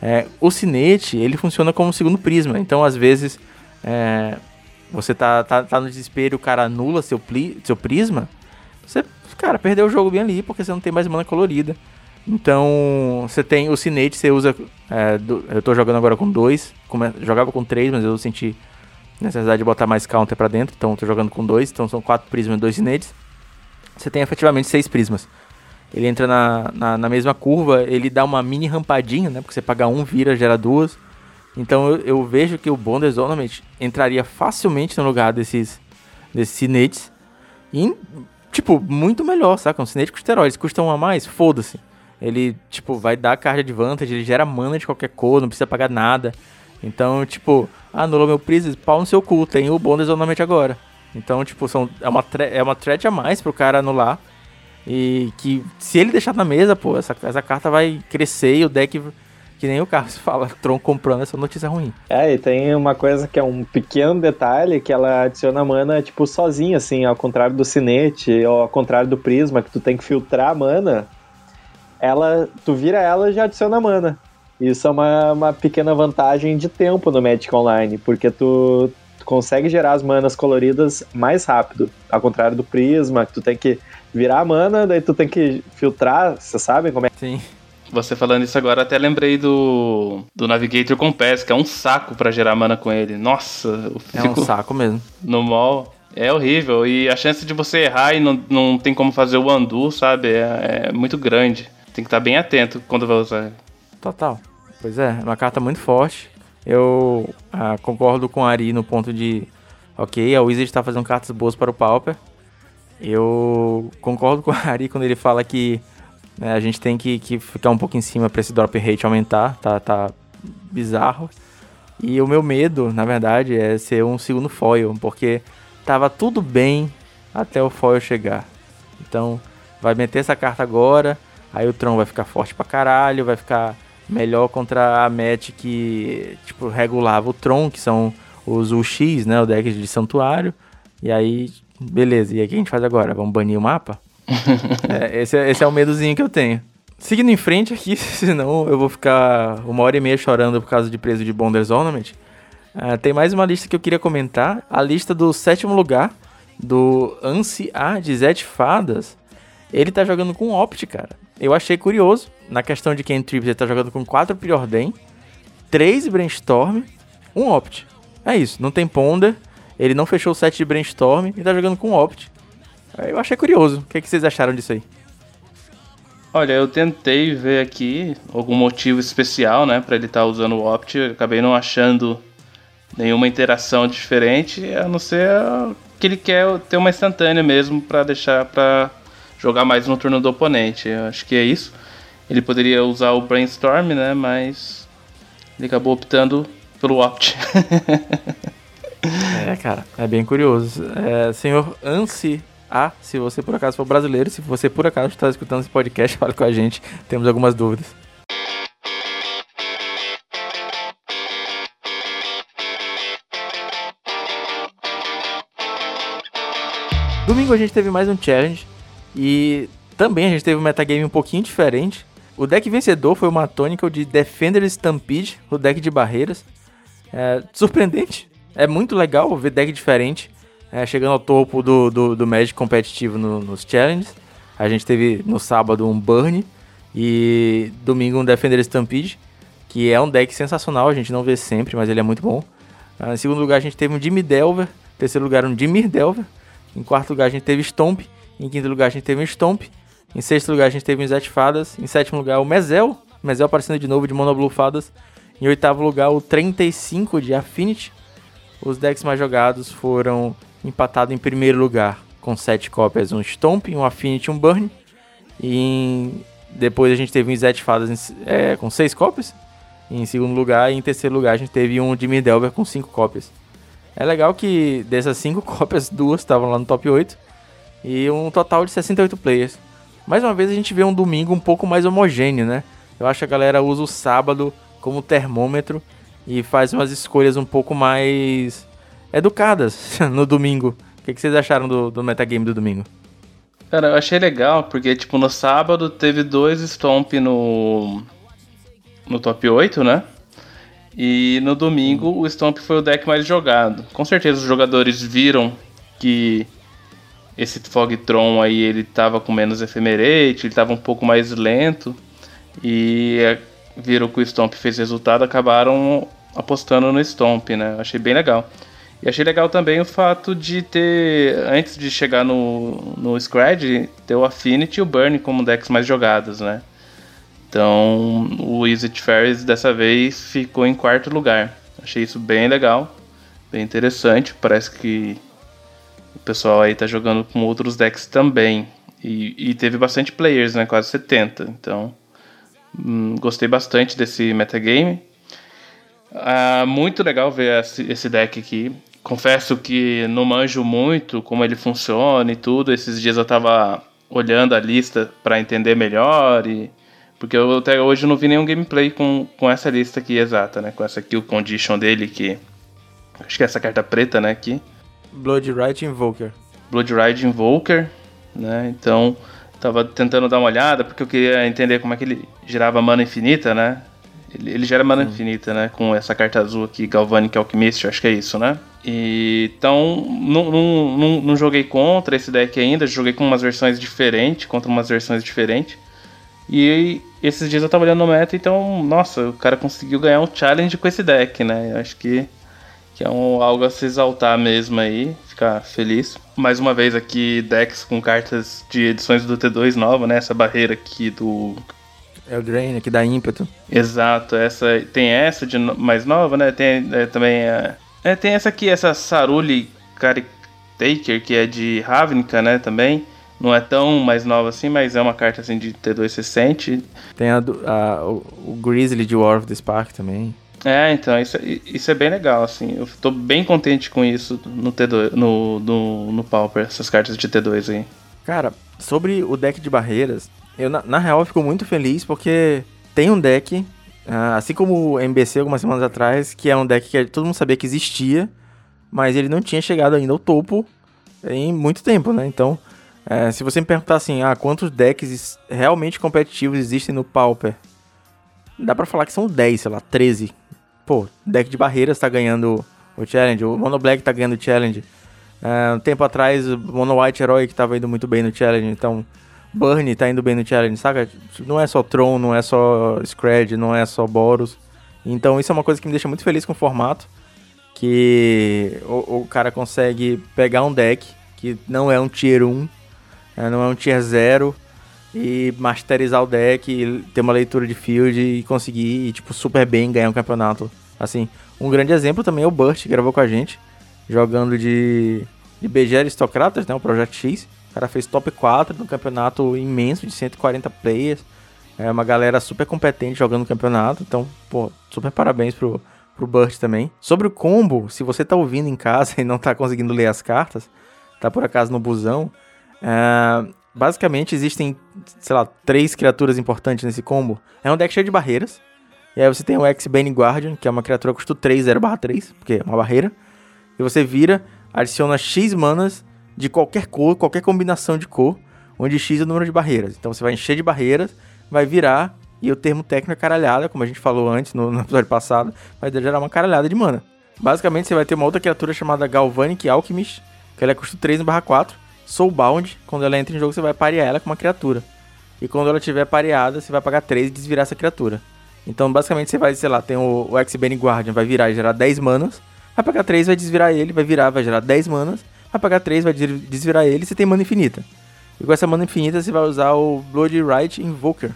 É, o cinete, ele funciona como segundo prisma. Então, às vezes, é, você tá, tá, tá no desespero o cara anula seu, pli, seu prisma, você, cara, perdeu o jogo bem ali, porque você não tem mais mana colorida. Então, você tem o Cinete, você usa. É, do, eu tô jogando agora com dois. Come, jogava com três, mas eu senti necessidade de botar mais counter pra dentro. Então, tô jogando com dois. Então, são quatro prismas e dois Cinetes. Você tem efetivamente seis prismas. Ele entra na, na, na, mesma curva, ele dá uma mini rampadinha, né? Porque você paga um, vira, gera duas. Então eu, eu vejo que o Bonders Ornament entraria facilmente no lugar desses, desses cinetes. E, tipo, muito melhor, saca? Um cinete com esteroides. Custa um a mais? Foda-se. Ele, tipo, vai dar carga de vantagem, ele gera mana de qualquer cor, não precisa pagar nada. Então, tipo, anula meu Prises, pau no seu cu, tem o Bonders Ornament agora. Então, tipo, são, é, uma é uma threat a mais pro cara anular. E que se ele deixar na mesa, pô, essa, essa carta vai crescer e o deck, que nem o Carlos fala, Tron comprando essa notícia ruim. É, e tem uma coisa que é um pequeno detalhe, que ela adiciona mana, tipo, sozinha, assim, ao contrário do Cinete, ou ao contrário do Prisma, que tu tem que filtrar a mana, ela, tu vira ela e já adiciona mana. Isso é uma, uma pequena vantagem de tempo no Magic Online, porque tu, tu consegue gerar as manas coloridas mais rápido, ao contrário do Prisma, que tu tem que virar a mana, daí tu tem que filtrar, vocês sabem como é? Sim. Você falando isso agora, até lembrei do, do Navigator com Pass, que é um saco para gerar mana com ele. Nossa. É um saco mesmo. No mall. É horrível. E a chance de você errar e não, não tem como fazer o undo, sabe? É, é muito grande. Tem que estar bem atento quando vai usar. Total. Pois é, é uma carta muito forte. Eu ah, concordo com a Ari no ponto de. Ok, a Wizard está fazendo cartas boas para o Pauper. Eu concordo com a Ari quando ele fala que né, a gente tem que, que, ficar um pouco em cima para esse drop rate aumentar, tá, tá bizarro. E o meu medo, na verdade, é ser um segundo foil, porque tava tudo bem até o foil chegar. Então, vai meter essa carta agora, aí o Tron vai ficar forte pra caralho, vai ficar melhor contra a match que, tipo, regulava o Tron, que são os UX, né, o deck de santuário. E aí, Beleza, e aí o que a gente faz agora? Vamos banir o mapa? É, esse, é, esse é o medozinho que eu tenho. Seguindo em frente aqui, senão eu vou ficar uma hora e meia chorando por causa de preso de Bonders Ornament. Uh, tem mais uma lista que eu queria comentar. A lista do sétimo lugar, do Ansi A de Zet Fadas. Ele tá jogando com Opt, cara. Eu achei curioso, na questão de quem Trips ele tá jogando com 4 Preordain, 3 Brainstorm, 1 Opt. É isso, não tem Ponder. Ele não fechou o set de Brainstorm e tá jogando com Opt. Eu achei curioso. O que, é que vocês acharam disso aí? Olha, eu tentei ver aqui algum motivo especial, né, para ele estar tá usando o Opt. Eu acabei não achando nenhuma interação diferente, a não ser que ele quer ter uma instantânea mesmo para deixar para jogar mais no turno do oponente. Eu acho que é isso. Ele poderia usar o Brainstorm, né, mas ele acabou optando pelo Opt. É, cara, é bem curioso. É, senhor Ansi A, se você por acaso for brasileiro, se você por acaso está escutando esse podcast, fale com a gente, temos algumas dúvidas. Domingo a gente teve mais um challenge e também a gente teve um metagame um pouquinho diferente. O deck vencedor foi uma tônica de Defender Stampede, o deck de barreiras. É, surpreendente, é muito legal ver deck diferente é, chegando ao topo do, do, do Magic competitivo no, nos challenges. A gente teve no sábado um Burn e domingo um Defender Stampede, que é um deck sensacional, a gente não vê sempre, mas ele é muito bom. Ah, em segundo lugar a gente teve um Jimmy Delver, em terceiro lugar um Jimmy Delver, em quarto lugar a gente teve Stomp, em quinto lugar a gente teve um Stomp, em sexto lugar a gente teve um Zet Fadas, em sétimo lugar o Mezel, Mezel aparecendo de novo de Mono Blue Fadas, em oitavo lugar o 35 de Affinity, os decks mais jogados foram empatados em primeiro lugar com 7 cópias, um Stomp, um Affinity um Burn. E depois a gente teve um Zet Fadas é, com 6 cópias. Em segundo lugar, e em terceiro lugar a gente teve um Jimmy Delver com 5 cópias. É legal que dessas 5 cópias, duas estavam lá no top 8. E um total de 68 players. Mais uma vez a gente vê um domingo um pouco mais homogêneo, né? Eu acho que a galera usa o sábado como termômetro e faz umas escolhas um pouco mais educadas no domingo. O que, que vocês acharam do, do metagame do domingo? Cara, eu achei legal, porque tipo, no sábado teve dois Stomp no. no top 8, né? E no domingo o Stomp foi o deck mais jogado. Com certeza os jogadores viram que esse Fogtron aí ele tava com menos ephemerate, ele tava um pouco mais lento. E viram que o Stomp fez resultado, acabaram apostando no Stomp, né? Achei bem legal. E achei legal também o fato de ter, antes de chegar no, no Scred, ter o Affinity e o Burn como decks mais jogados, né? Então o Exit Fairies dessa vez ficou em quarto lugar. Achei isso bem legal, bem interessante. Parece que o pessoal aí tá jogando com outros decks também. E, e teve bastante players, né? Quase 70. Então Hum, gostei bastante desse metagame. Ah, muito legal ver esse deck aqui. Confesso que não manjo muito como ele funciona e tudo. Esses dias eu tava olhando a lista para entender melhor e porque eu até hoje não vi nenhum gameplay com, com essa lista aqui exata, né? Com essa aqui o condition dele que acho que é essa carta preta, né, aqui. Blood Rite Invoker. Blood Rite Invoker, né? Então, tava tentando dar uma olhada porque eu queria entender como é que ele girava mana infinita, né? Ele, ele gera mana infinita, né? Com essa carta azul aqui, Galvanic Alchemist, acho que é isso, né? E, então, não, não, não, não, joguei contra esse deck ainda, joguei com umas versões diferentes, contra umas versões diferentes. E esses dias eu tava olhando no meta, então, nossa, o cara conseguiu ganhar um challenge com esse deck, né? Eu acho que, que é um, algo a se exaltar mesmo aí, ficar feliz. Mais uma vez aqui, decks com cartas de edições do T2 nova, né? Essa barreira aqui do é o Drain, que dá ímpeto. Exato, essa tem essa de mais nova, né? Tem é, também a, é, tem essa aqui, essa Saruli Caretaker, que é de Ravnica, né, também. Não é tão mais nova assim, mas é uma carta assim de T2 recente. Tem a, a, o, o Grizzly de War of the Spark também. É, então, isso, isso é bem legal, assim. Eu tô bem contente com isso no T2, no, no, no Pauper, essas cartas de T2 aí. Cara, sobre o deck de barreiras, eu, na, na real, fico muito feliz porque tem um deck, uh, assim como o MBC algumas semanas atrás, que é um deck que todo mundo sabia que existia, mas ele não tinha chegado ainda ao topo em muito tempo, né? Então, uh, se você me perguntar assim, ah, quantos decks realmente competitivos existem no Pauper? Dá pra falar que são 10, sei lá, 13. Pô, deck de barreiras tá ganhando o Challenge, o Mono Black tá ganhando o Challenge. Uh, um tempo atrás, o Mono White Herói que tava indo muito bem no Challenge, então Burn tá indo bem no challenge, saca? Não é só Tron, não é só Scred, não é só Boros. Então isso é uma coisa que me deixa muito feliz com o formato. Que o, o cara consegue pegar um deck que não é um tier 1, é, não é um tier 0, e masterizar o deck, ter uma leitura de field e conseguir, tipo, super bem ganhar um campeonato. Assim, um grande exemplo também é o Burt, que gravou com a gente, jogando de, de BG Aristocratas, né, o Projeto X. O cara fez top 4 no campeonato imenso de 140 players. É uma galera super competente jogando no campeonato. Então, pô, super parabéns pro, pro Burt também. Sobre o combo, se você tá ouvindo em casa e não tá conseguindo ler as cartas, tá por acaso no busão, é, basicamente existem, sei lá, três criaturas importantes nesse combo. É um deck cheio de barreiras. E aí você tem o X-Bane Guardian, que é uma criatura que custa 3, 0 3, porque é uma barreira. E você vira, adiciona X manas de qualquer cor, qualquer combinação de cor, onde X é o número de barreiras. Então você vai encher de barreiras, vai virar, e o termo técnico é caralhada, como a gente falou antes no, no episódio passado, vai gerar uma caralhada de mana. Basicamente você vai ter uma outra criatura chamada Galvanic Alchemist, que ela é custo 3 barra 4, Soulbound, quando ela entra em jogo você vai parear ela com uma criatura. E quando ela estiver pareada, você vai pagar 3 e desvirar essa criatura. Então, basicamente, você vai, sei lá, tem o, o X-Bane Guardian, vai virar e gerar 10 manas. Vai pagar 3, vai desvirar ele, vai virar, vai gerar 10 manas vai pagar 3, vai desvirar ele e você tem mana infinita. E com essa mana infinita você vai usar o Blood Right Invoker,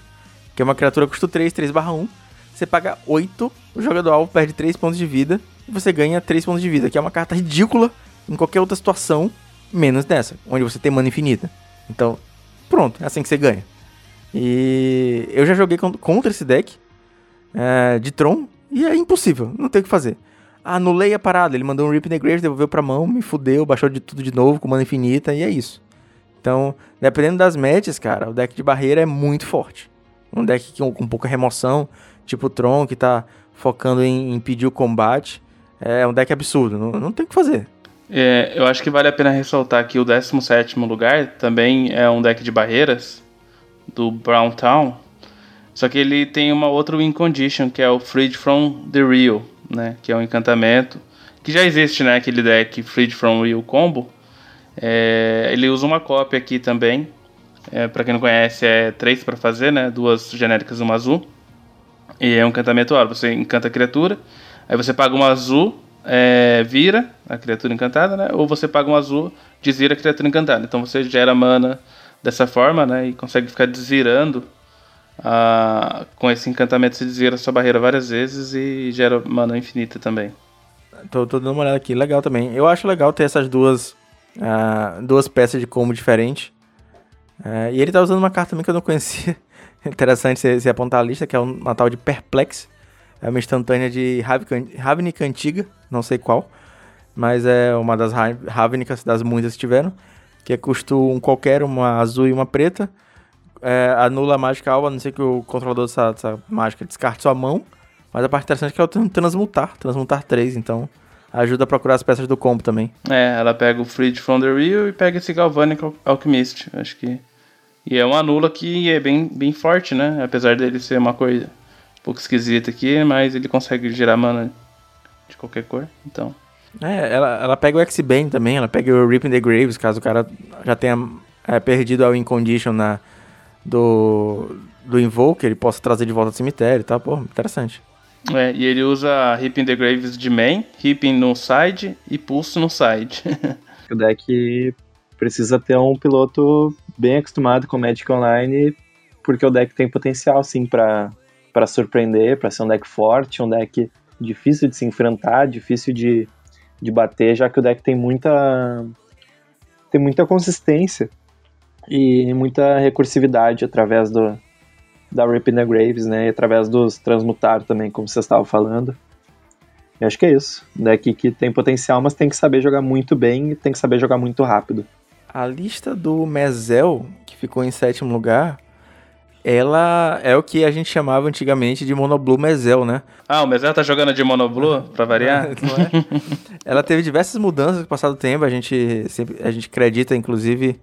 que é uma criatura que custa 3, 3 barra 1. Você paga 8, o jogador alvo perde 3 pontos de vida e você ganha 3 pontos de vida, que é uma carta ridícula em qualquer outra situação, menos nessa, onde você tem mana infinita. Então, pronto, é assim que você ganha. E eu já joguei contra esse deck é, de Tron e é impossível, não tem o que fazer anulei a parada. Ele mandou um Rip Grave, devolveu pra mão, me fudeu, baixou de tudo de novo com mana infinita e é isso. Então, dependendo das matches, cara, o deck de barreira é muito forte. Um deck com, com pouca remoção, tipo o Tron, que tá focando em impedir o combate. É um deck absurdo, não, não tem o que fazer. É, eu acho que vale a pena ressaltar que o 17 lugar também é um deck de barreiras do Brown Town. Só que ele tem uma outra win condition, que é o Freed from the Real né? Que é um encantamento. Que já existe, né? Aquele deck Freed from Real Combo. É, ele usa uma cópia aqui também. É, para quem não conhece, é três para fazer, né? Duas genéricas e uma azul. E é um encantamento oro. Você encanta a criatura. Aí você paga uma azul, é, vira a criatura encantada, né? Ou você paga um azul, desvira a criatura encantada. Então você gera mana dessa forma, né? E consegue ficar desvirando ah, com esse encantamento você desvira sua barreira várias vezes e gera mana infinita também. Tô, tô, dando uma olhada aqui, legal também. Eu acho legal ter essas duas, uh, duas peças de combo diferentes. Uh, e ele tá usando uma carta também que eu não conhecia. Interessante você, apontar a lista, que é uma tal de Perplex. É uma instantânea de Ravnica antiga, não sei qual. mas é uma das Ravnicas, das muitas que tiveram, que é custo um qualquer, uma azul e uma preta. É, anula a mágica alva, a não ser que o controlador dessa, dessa mágica descarte sua mão. Mas a parte interessante é que é o transmutar, transmutar 3, então ajuda a procurar as peças do combo também. É, ela pega o Freed from the Real e pega esse Galvanic Alchemist, acho que... E é um anula que é bem, bem forte, né? Apesar dele ser uma coisa um pouco esquisita aqui, mas ele consegue gerar mana de qualquer cor, então... É, ela, ela pega o X-Bane também, ela pega o Rip in the Graves, caso o cara já tenha é, perdido a Win Condition na, do, do Invoke, ele possa trazer de volta ao cemitério, tá? Pô, interessante. É, e ele usa Hip in the Graves de main, Hip no side e Pulse no side. o deck precisa ter um piloto bem acostumado com Magic Online, porque o deck tem potencial, sim, para surpreender, para ser um deck forte, um deck difícil de se enfrentar, difícil de, de bater, já que o deck tem muita tem muita consistência e muita recursividade através do, da Rip in the Graves, né? E através dos transmutar também, como você estava falando. E acho que é isso. Deck que tem potencial, mas tem que saber jogar muito bem e tem que saber jogar muito rápido. A lista do Mezel, que ficou em sétimo lugar, ela é o que a gente chamava antigamente de Monoblue Mezel, né? Ah, o Mezel tá jogando de Monoblue, pra variar? É? ela teve diversas mudanças no passado tempo, a gente, sempre, a gente acredita, inclusive,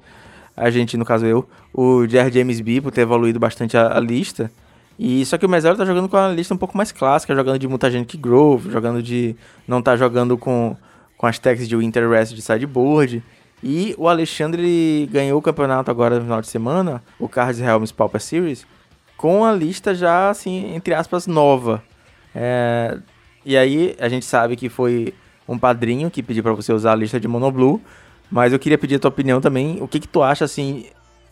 a gente, no caso eu, o J.R. James B, por ter evoluído bastante a, a, lista. E só que o Mezel tá jogando com a lista um pouco mais clássica, jogando de Mutagenic Grove, jogando de. não tá jogando com, com as techs de Winter Rest de sideboard. E o Alexandre ganhou o campeonato agora no final de semana, o Cards Helms Pauper Series, com a lista já, assim, entre aspas, nova. É... E aí a gente sabe que foi um padrinho que pediu para você usar a lista de Monoblue. Mas eu queria pedir a tua opinião também. O que que tu acha, assim,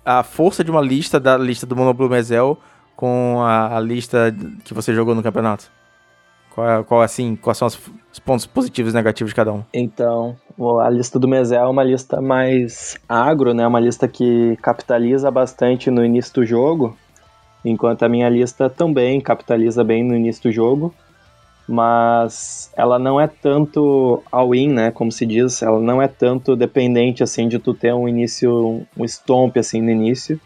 a força de uma lista da lista do Monoblue Mezel com a, a lista que você jogou no campeonato? Qual, é, qual, assim, quais são os, os, pontos positivos e negativos de cada um? Então, a lista do Mezel é uma lista mais agro, né? Uma lista que capitaliza bastante no início do jogo, enquanto a minha lista também capitaliza bem no início do jogo mas ela não é tanto all-in, né, como se diz, ela não é tanto dependente, assim, de tu ter um início, um stomp, assim, no início,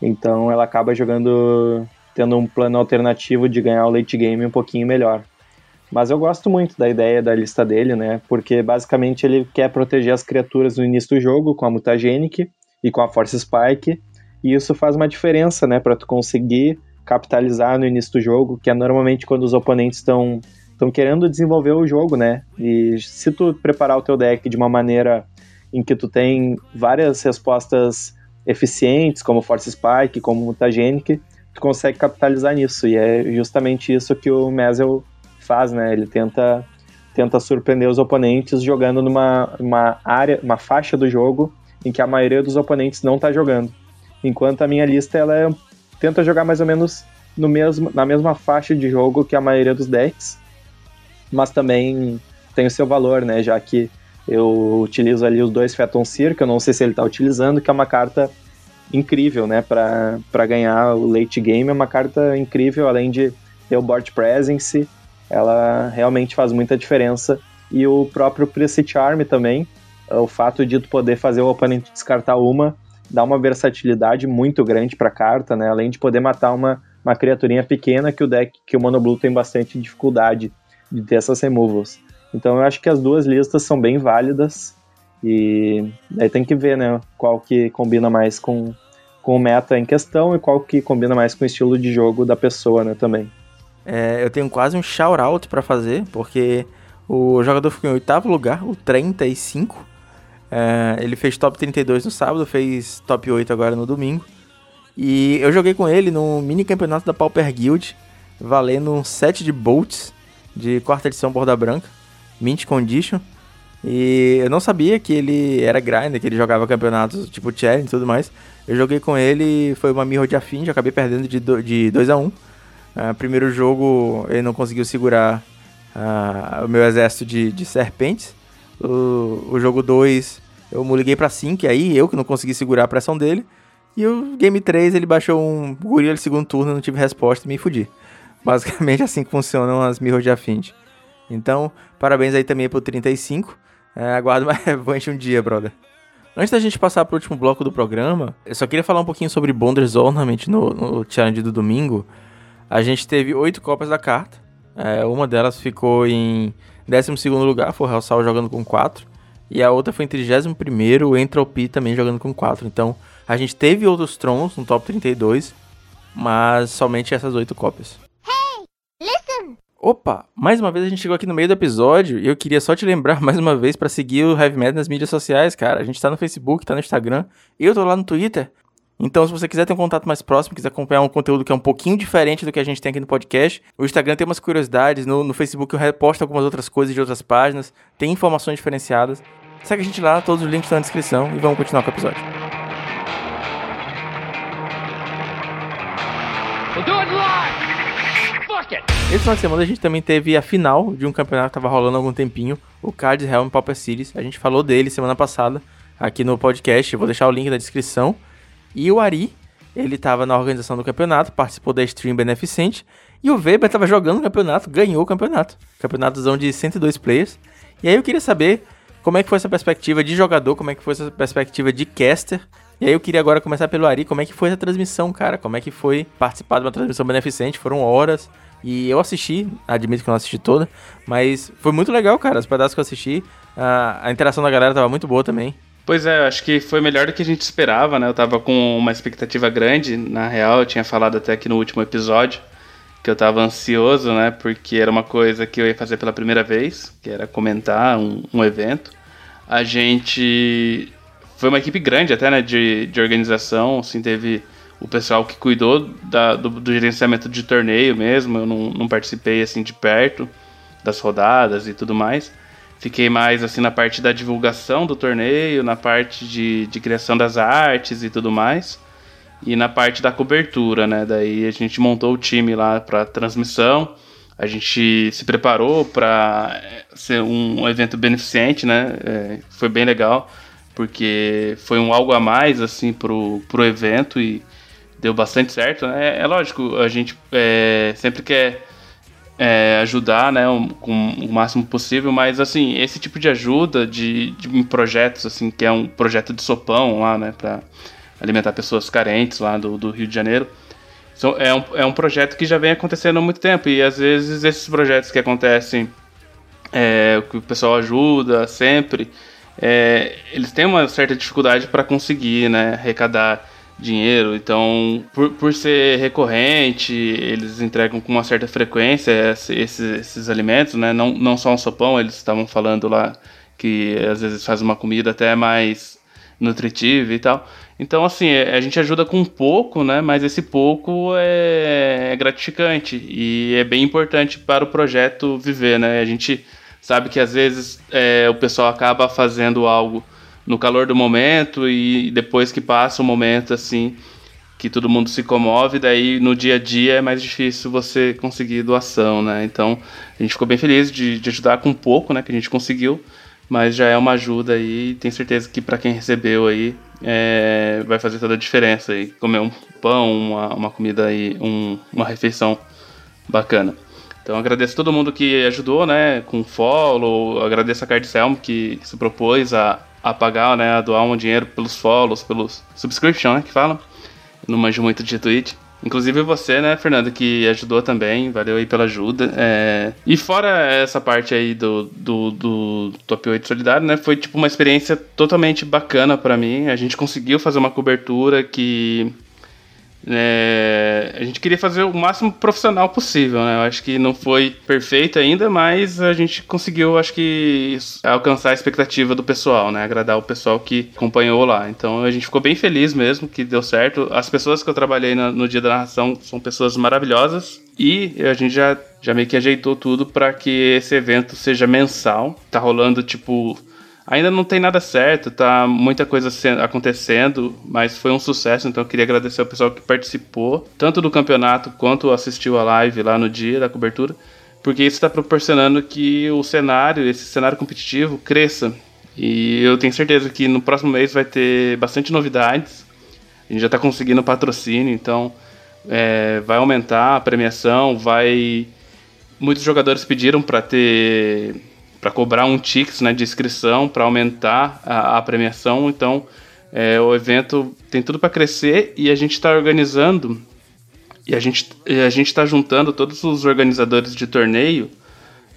então ela acaba jogando, tendo um plano alternativo de ganhar o late game um pouquinho melhor. Mas eu gosto muito da ideia da lista dele, né, porque basicamente ele quer proteger as criaturas no início do jogo com a Mutagenic e com a Force Spike, e isso faz uma diferença, né, para tu conseguir capitalizar no início do jogo, que é normalmente quando os oponentes estão estão querendo desenvolver o jogo, né? E se tu preparar o teu deck de uma maneira em que tu tem várias respostas eficientes, como Force Spike, como Mutagenic, tu consegue capitalizar nisso. E é justamente isso que o Mezel faz, né? Ele tenta tenta surpreender os oponentes jogando numa uma área, uma faixa do jogo em que a maioria dos oponentes não está jogando. Enquanto a minha lista ela é tenta jogar mais ou menos no mesmo, na mesma faixa de jogo que a maioria dos decks, mas também tem o seu valor, né? Já que eu utilizo ali os dois Phantom eu não sei se ele está utilizando, que é uma carta incrível, né? Para ganhar o late game, é uma carta incrível, além de ter o board presence, ela realmente faz muita diferença. E o próprio Preset Charm também, o fato de tu poder fazer o oponente descartar uma dá uma versatilidade muito grande para a carta, né? Além de poder matar uma, uma criaturinha pequena que o deck, que o Mono Blue tem bastante dificuldade de ter essas removals. Então eu acho que as duas listas são bem válidas e aí tem que ver, né, qual que combina mais com, com o meta em questão e qual que combina mais com o estilo de jogo da pessoa, né, também. É, eu tenho quase um shout-out para fazer, porque o jogador ficou em oitavo lugar, o 35, é, ele fez top 32 no sábado, fez top 8 agora no domingo. E eu joguei com ele no mini campeonato da Pauper Guild, valendo um set de bolts de quarta edição borda branca, mint condition. E eu não sabia que ele era grinder, que ele jogava campeonatos tipo challenge e tudo mais. Eu joguei com ele, foi uma mirror de afim, já acabei perdendo de 2 de dois a 1 um. uh, Primeiro jogo ele não conseguiu segurar uh, o meu exército de, de serpentes. O, o jogo 2 eu liguei pra 5, aí eu que não consegui segurar a pressão dele. E o game 3 ele baixou um gorila de segundo turno, não tive resposta e me fudi. Basicamente assim que funcionam as Mirror de Affinity. Então, parabéns aí também pro 35. É, aguardo mais revanche um dia, brother. Antes da gente passar pro último bloco do programa, eu só queria falar um pouquinho sobre Bonders Ornament no, no challenge do domingo. A gente teve oito cópias da carta. É, uma delas ficou em 12 lugar, foi o Hellsal jogando com 4. E a outra foi em 31, o Entropy também jogando com 4. Então, a gente teve outros Trons no top 32, mas somente essas oito cópias. Hey, listen! Opa, mais uma vez a gente chegou aqui no meio do episódio e eu queria só te lembrar mais uma vez para seguir o Heavy Metal nas mídias sociais, cara. A gente tá no Facebook, tá no Instagram, eu tô lá no Twitter. Então, se você quiser ter um contato mais próximo, quiser acompanhar um conteúdo que é um pouquinho diferente do que a gente tem aqui no podcast, o Instagram tem umas curiosidades, no, no Facebook eu reposto algumas outras coisas de outras páginas, tem informações diferenciadas. Segue a gente lá, todos os links estão na descrição e vamos continuar com o episódio. Esse final de semana a gente também teve a final de um campeonato que estava rolando há algum tempinho, o Cards Helm Pauper Cities. A gente falou dele semana passada aqui no podcast, vou deixar o link na descrição. E o Ari, ele estava na organização do campeonato, participou da stream beneficente. E o Weber estava jogando o campeonato, ganhou o campeonato. Campeonatozão de 102 players. E aí eu queria saber como é que foi essa perspectiva de jogador, como é que foi essa perspectiva de caster. E aí eu queria agora começar pelo Ari, como é que foi essa transmissão, cara? Como é que foi participar de uma transmissão beneficente? Foram horas. E eu assisti, admito que não assisti toda, mas foi muito legal, cara. Os pedaços que eu assisti, a, a interação da galera tava muito boa também. Pois é, acho que foi melhor do que a gente esperava, né? Eu tava com uma expectativa grande, na real, eu tinha falado até aqui no último episódio que eu tava ansioso, né? Porque era uma coisa que eu ia fazer pela primeira vez, que era comentar um, um evento. A gente. Foi uma equipe grande até, né? De, de organização, assim, teve o pessoal que cuidou da, do, do, gerenciamento de torneio mesmo. Eu não, não, participei assim de perto das rodadas e tudo mais. Fiquei mais assim na parte da divulgação do torneio, na parte de, de criação das artes e tudo mais. E na parte da cobertura, né? Daí a gente montou o time lá para transmissão. A gente se preparou para ser um, evento beneficente, né? É, foi bem legal, porque foi um algo a mais assim pro, pro evento e deu bastante certo. Né? É, lógico, a gente é, sempre quer é, ajudar, né, com o máximo possível, mas assim, esse tipo de ajuda de, de em projetos, assim, que é um projeto de sopão lá, né, para alimentar pessoas carentes lá do, do Rio de Janeiro, so, é, um, é um projeto que já vem acontecendo há muito tempo e às vezes esses projetos que acontecem, é, que o pessoal ajuda sempre, é, eles têm uma certa dificuldade para conseguir, né, arrecadar dinheiro. Então, por, por ser recorrente, eles entregam com uma certa frequência esses, esses alimentos, né? Não, não só um sopão, eles estavam falando lá que às vezes faz uma comida até mais nutritiva e tal. Então, assim, é, a gente ajuda com pouco, né? Mas esse pouco é, é gratificante e é bem importante para o projeto viver, né? A gente sabe que às vezes é, o pessoal acaba fazendo algo no calor do momento e depois que passa o momento assim que todo mundo se comove, daí no dia a dia é mais difícil você conseguir doação, né? Então a gente ficou bem feliz de, de ajudar com pouco, né? Que a gente conseguiu, mas já é uma ajuda aí. Tenho certeza que para quem recebeu aí é, vai fazer toda a diferença aí. Comer um pão, uma, uma comida aí, um, uma refeição bacana. Então agradeço todo mundo que ajudou, né? Com follow, agradeço a Card Selm que se propôs a a pagar, né, a doar um dinheiro pelos follows, pelos subscription, né, que fala. não manjo muito de Twitch. Inclusive você, né, Fernando, que ajudou também, valeu aí pela ajuda. É... E fora essa parte aí do, do, do Top 8 Solidário, né, foi tipo uma experiência totalmente bacana para mim. A gente conseguiu fazer uma cobertura que é, a gente queria fazer o máximo profissional possível, né? Eu acho que não foi perfeito ainda, mas a gente conseguiu, acho que, alcançar a expectativa do pessoal, né? Agradar o pessoal que acompanhou lá. Então a gente ficou bem feliz mesmo que deu certo. As pessoas que eu trabalhei no, no dia da narração são pessoas maravilhosas e a gente já, já meio que ajeitou tudo para que esse evento seja mensal. Tá rolando tipo Ainda não tem nada certo, tá muita coisa acontecendo, mas foi um sucesso, então eu queria agradecer ao pessoal que participou, tanto do campeonato quanto assistiu a live lá no dia da cobertura, porque isso está proporcionando que o cenário, esse cenário competitivo, cresça. E eu tenho certeza que no próximo mês vai ter bastante novidades. A gente já está conseguindo patrocínio, então é, vai aumentar a premiação, vai muitos jogadores pediram para ter para cobrar um ticket né, de inscrição para aumentar a, a, premiação. Então, é, o evento tem tudo para crescer e a gente está organizando e a gente a gente está juntando todos os organizadores de torneio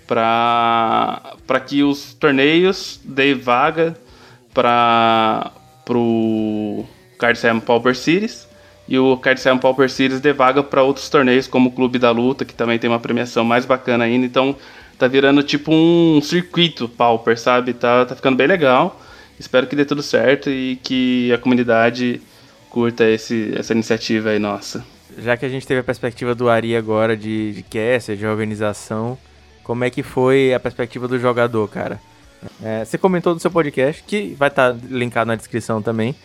para que os torneios deem vaga para pro Card Pauper Series e o Card Pauper Series dê vaga para outros torneios como o Clube da Luta que também tem uma premiação mais bacana ainda. Então tá virando tipo um circuito Pauper, sabe? Tá, tá ficando bem legal. Espero que dê tudo certo e que a comunidade curta esse, essa iniciativa aí nossa. Já que a gente teve a perspectiva do Ari agora de, de caster, de organização, como é que foi a perspectiva do jogador, cara? É, você comentou no seu podcast, que vai estar tá linkado na descrição também,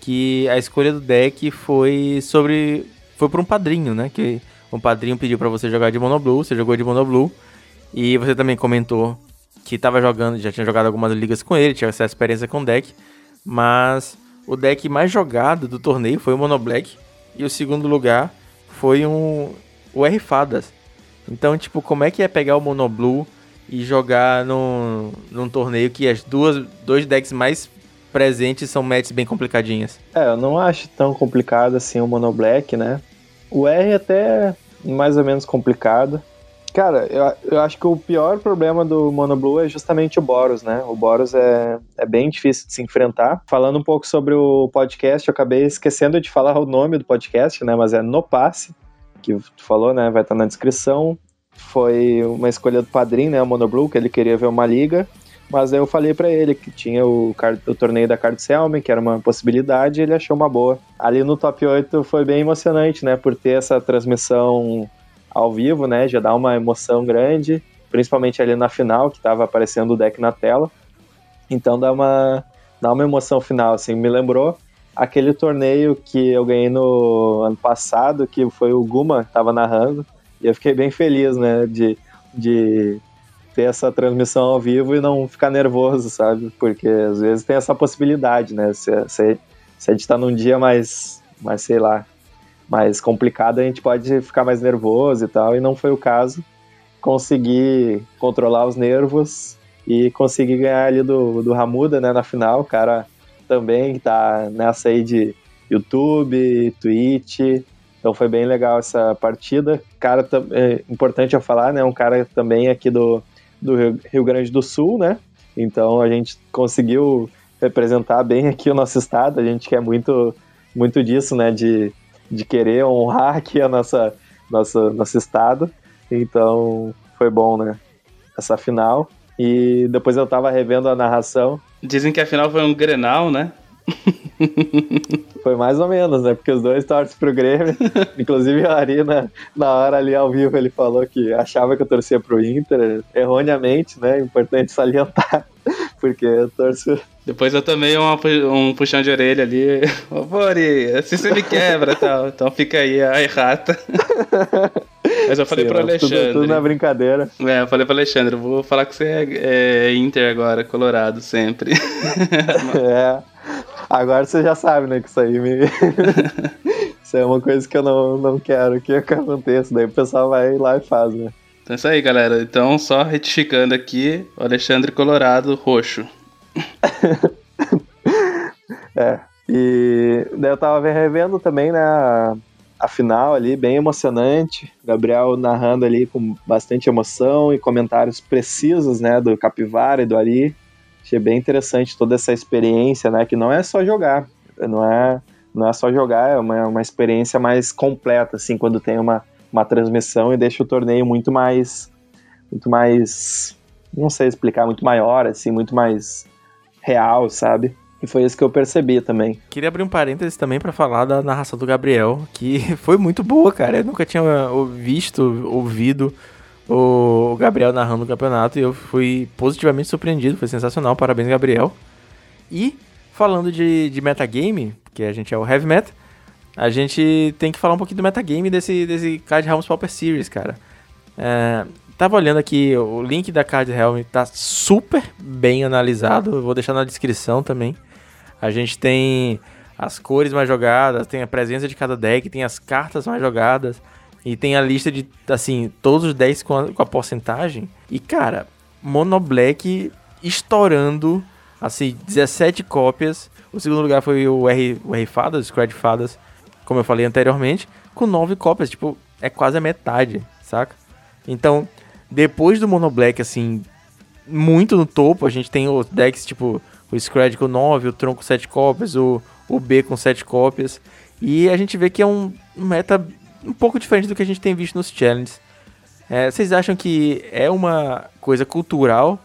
que a escolha do deck foi sobre. Foi por um padrinho, né? Que um padrinho pediu para você jogar de Monoblue, você jogou de Monoblue. E você também comentou que estava jogando, já tinha jogado algumas ligas com ele, tinha essa experiência com o deck, mas o deck mais jogado do torneio foi o Mono Black e o segundo lugar foi um o R Fadas. Então, tipo, como é que é pegar o Mono Blue e jogar num, num torneio que as duas dois decks mais presentes são matches bem complicadinhas? É, eu não acho tão complicado assim o Mono Black, né? O R é até mais ou menos complicado. Cara, eu, eu acho que o pior problema do Mono Blue é justamente o Boros, né? O Boros é, é bem difícil de se enfrentar. Falando um pouco sobre o podcast, eu acabei esquecendo de falar o nome do podcast, né? Mas é No Passe, que tu falou, né? Vai estar na descrição. Foi uma escolha do padrinho, né? O Mono Blue, que ele queria ver uma liga. Mas aí eu falei para ele que tinha o, o torneio da Card Selma, que era uma possibilidade, e ele achou uma boa. Ali no top 8 foi bem emocionante, né? Por ter essa transmissão ao vivo, né? Já dá uma emoção grande, principalmente ali na final, que estava aparecendo o deck na tela. Então dá uma, dá uma emoção final, assim. Me lembrou aquele torneio que eu ganhei no ano passado, que foi o Guma que tava narrando, e eu fiquei bem feliz, né, de, de ter essa transmissão ao vivo e não ficar nervoso, sabe? Porque às vezes tem essa possibilidade, né? Se, se, se a gente tá num dia mais, mais, sei lá, mais complicado, a gente pode ficar mais nervoso e tal, e não foi o caso. Consegui controlar os nervos e consegui ganhar ali do, do Ramuda, né, na final, o cara também tá nessa aí de YouTube, Twitch, então foi bem legal essa partida. Cara, é importante eu falar, né, um cara também aqui do, do Rio Grande do Sul, né, então a gente conseguiu representar bem aqui o nosso estado, a gente quer muito, muito disso, né, de de querer honrar aqui a nossa, nossa nosso estado. Então foi bom, né? Essa final. E depois eu tava revendo a narração. Dizem que a final foi um Grenal, né? Foi mais ou menos, né? Porque os dois torcem pro Grêmio. Inclusive a Ari, na, na hora ali ao vivo, ele falou que achava que eu torcia pro Inter, erroneamente, né? Importante salientar. Porque eu torço. Depois eu tomei uma, um puxão de orelha ali. Ô, Bori, assim você me quebra tal. Então fica aí a errata. Mas eu falei Sim, pro Alexandre. Tudo, tudo na brincadeira. É, eu falei pro Alexandre, vou falar que você é, é Inter agora, Colorado, sempre. é. Agora você já sabe, né, que isso aí me. isso é uma coisa que eu não, não quero que aconteça. Daí o pessoal vai lá e faz, né? Então é isso aí, galera. Então, só retificando aqui, o Alexandre Colorado roxo. é. E daí eu tava revendo também, né, a, a final ali, bem emocionante. Gabriel narrando ali com bastante emoção e comentários precisos, né, do Capivara e do Ari. Achei bem interessante toda essa experiência, né, que não é só jogar, não é, não é só jogar, é uma, uma experiência mais completa, assim, quando tem uma uma transmissão e deixa o torneio muito mais muito mais não sei explicar, muito maior assim, muito mais real, sabe? E foi isso que eu percebi também. Queria abrir um parênteses também para falar da narração do Gabriel, que foi muito boa, cara. Eu nunca tinha visto, ouvido o Gabriel narrando o campeonato e eu fui positivamente surpreendido, foi sensacional. Parabéns, Gabriel. E falando de, de metagame, que a gente é o Heavy Metal, a gente tem que falar um pouquinho do metagame desse, desse Card Realms Pauper Series, cara. É, tava olhando aqui, o link da Card Realm tá super bem analisado, vou deixar na descrição também. A gente tem as cores mais jogadas, tem a presença de cada deck, tem as cartas mais jogadas, E tem a lista de, assim, todos os 10 com a, com a porcentagem. E, cara, Mono Black estourando, assim, 17 cópias. O segundo lugar foi o R, o R Fadas, Scred Fadas, como eu falei anteriormente, com 9 cópias. Tipo, é quase a metade, saca? Então, depois do Mono Black, assim, muito no topo, a gente tem os decks tipo o Scred com 9, o Tron com 7 cópias, o, o B com 7 cópias. E a gente vê que é um meta um pouco diferente do que a gente tem visto nos challenges. É, vocês acham que é uma coisa cultural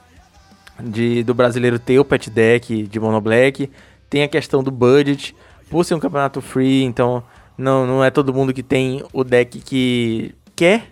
de, do brasileiro ter o pet deck de Mono Black? Tem a questão do budget, por ser um campeonato free, então não, não é todo mundo que tem o deck que quer.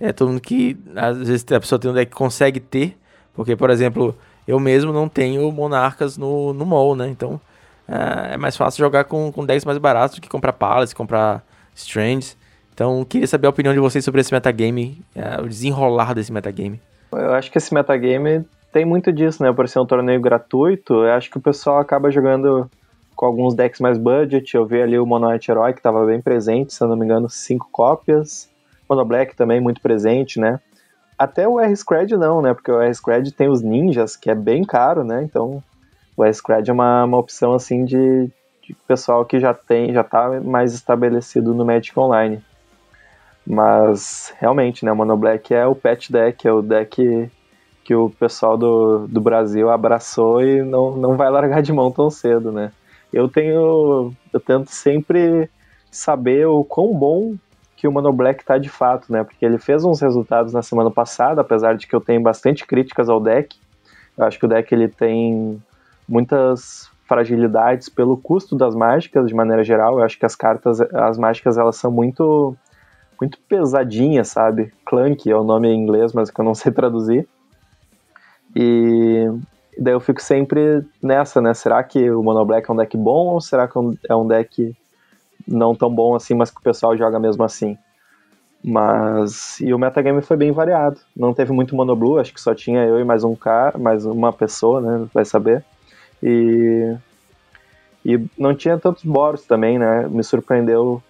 É todo mundo que, às vezes, a pessoa tem um deck que consegue ter. Porque, por exemplo, eu mesmo não tenho monarcas no, no mall, né? Então é, é mais fácil jogar com, com decks mais baratos do que comprar Palace, comprar Strands. Então, queria saber a opinião de vocês sobre esse metagame, é, o desenrolar desse metagame. Eu acho que esse metagame tem muito disso, né? Por ser um torneio gratuito, eu acho que o pessoal acaba jogando com alguns decks mais budget. Eu vi ali o Mono White Herói, que estava bem presente, se eu não me engano, cinco cópias. Mono Black também muito presente, né? Até o R-Scred não, né? Porque o R-Scred tem os ninjas, que é bem caro, né? Então, o R-Scred é uma, uma opção, assim, de, de pessoal que já tem, já tá mais estabelecido no Magic Online. Mas, realmente, né? O Mono Black é o pet deck, é o deck que o pessoal do, do Brasil abraçou e não, não vai largar de mão tão cedo, né? Eu tenho... Eu tento sempre saber o quão bom que o Mono Black tá de fato, né? Porque ele fez uns resultados na semana passada, apesar de que eu tenho bastante críticas ao deck. Eu acho que o deck ele tem muitas fragilidades pelo custo das mágicas de maneira geral. Eu acho que as cartas, as mágicas, elas são muito muito pesadinhas, sabe? Clank é o nome em inglês, mas que eu não sei traduzir. E daí eu fico sempre nessa, né? Será que o Mono Black é um deck bom ou será que é um deck não tão bom assim, mas que o pessoal joga mesmo assim. Mas. E o metagame foi bem variado. Não teve muito monoblue, acho que só tinha eu e mais um cara, mais uma pessoa, né? Vai saber. E. E não tinha tantos boros também, né? Me surpreendeu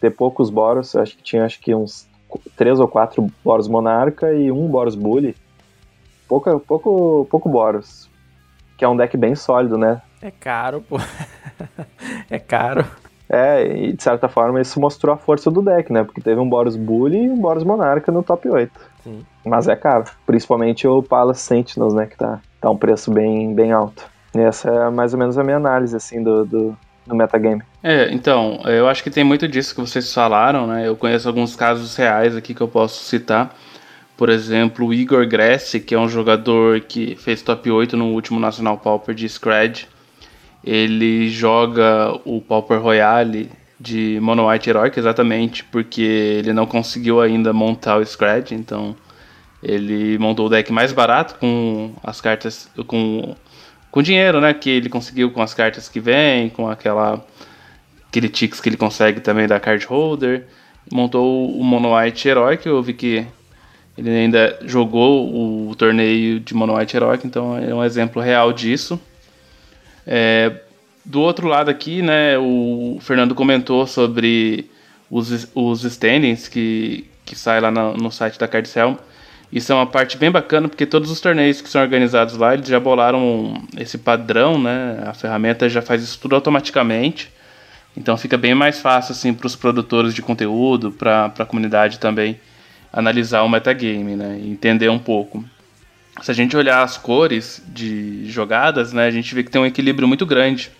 ter poucos boros. Acho que tinha acho que uns três ou quatro boros monarca e um boros bully. Pouca, pouco, pouco boros. Que é um deck bem sólido, né? É caro, pô. é caro. É, e de certa forma isso mostrou a força do deck, né? Porque teve um Boros Bully e um Boros Monarca no top 8. Sim. Mas é caro. Principalmente o Palace Sentinels, né? Que tá, tá um preço bem, bem alto. E essa é mais ou menos a minha análise, assim, do, do, do metagame. É, então, eu acho que tem muito disso que vocês falaram, né? Eu conheço alguns casos reais aqui que eu posso citar. Por exemplo, o Igor Grassi, que é um jogador que fez top 8 no último National Pauper de Scred ele joga o Pauper Royale de Mono White Heroic exatamente porque ele não conseguiu ainda montar o Scratch, então ele montou o deck mais barato com as cartas com com dinheiro, né, que ele conseguiu com as cartas que vem, com aquela aquele ticks que ele consegue também da card holder. Montou o Mono White Heroic, eu vi que ele ainda jogou o torneio de Mono White Heroic, então é um exemplo real disso. É, do outro lado aqui, né, o Fernando comentou sobre os, os standings que, que sai lá no, no site da Cardcell. Isso é uma parte bem bacana, porque todos os torneios que são organizados lá, eles já bolaram esse padrão, né? A ferramenta já faz isso tudo automaticamente. Então fica bem mais fácil assim para os produtores de conteúdo, para a comunidade também analisar o metagame, né? E entender um pouco se a gente olhar as cores de jogadas, né, a gente vê que tem um equilíbrio muito grande.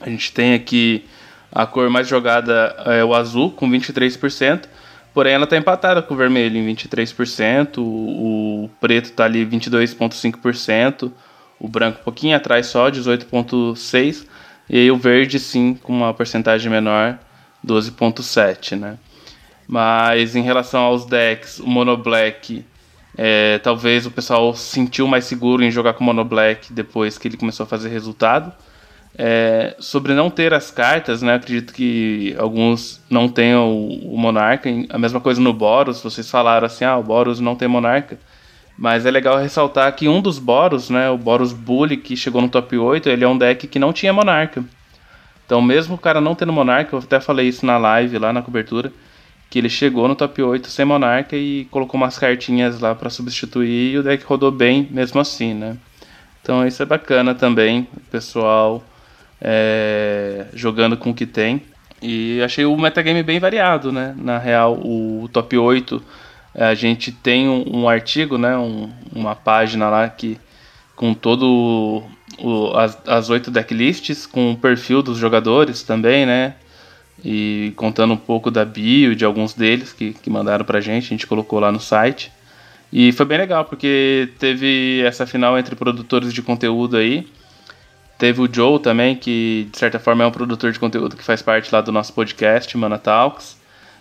A gente tem aqui a cor mais jogada é o azul, com 23%, porém ela está empatada com o vermelho em 23%, o, o preto está ali 22,5%, o branco um pouquinho atrás só, 18,6%, e aí o verde sim, com uma porcentagem menor, 12,7%, né. Mas em relação aos decks, o Mono Black é, talvez o pessoal sentiu mais seguro em jogar com Mono Black depois que ele começou a fazer resultado. É, sobre não ter as cartas, né? Acredito que alguns não tenham o, o Monarca. A mesma coisa no Boros, vocês falaram assim, ah, o Boros não tem Monarca. Mas é legal ressaltar que um dos Boros, né, o Boros Bully, que chegou no top 8, ele é um deck que não tinha Monarca. Então, mesmo o cara não tendo Monarca, eu até falei isso na live, lá na cobertura, que ele chegou no top 8 sem Monarca e colocou umas cartinhas lá para substituir e o deck rodou bem mesmo assim, né? Então isso é bacana também, pessoal é, jogando com o que tem. E achei o metagame bem variado, né? Na real, o top 8, a gente tem um, um artigo, né? Um, uma página lá que com todo o, as, as 8 decklists, com o perfil dos jogadores também, né? e contando um pouco da bio de alguns deles que, que mandaram pra gente, a gente colocou lá no site. E foi bem legal, porque teve essa final entre produtores de conteúdo aí. Teve o Joe também, que de certa forma é um produtor de conteúdo que faz parte lá do nosso podcast, Mana Talks.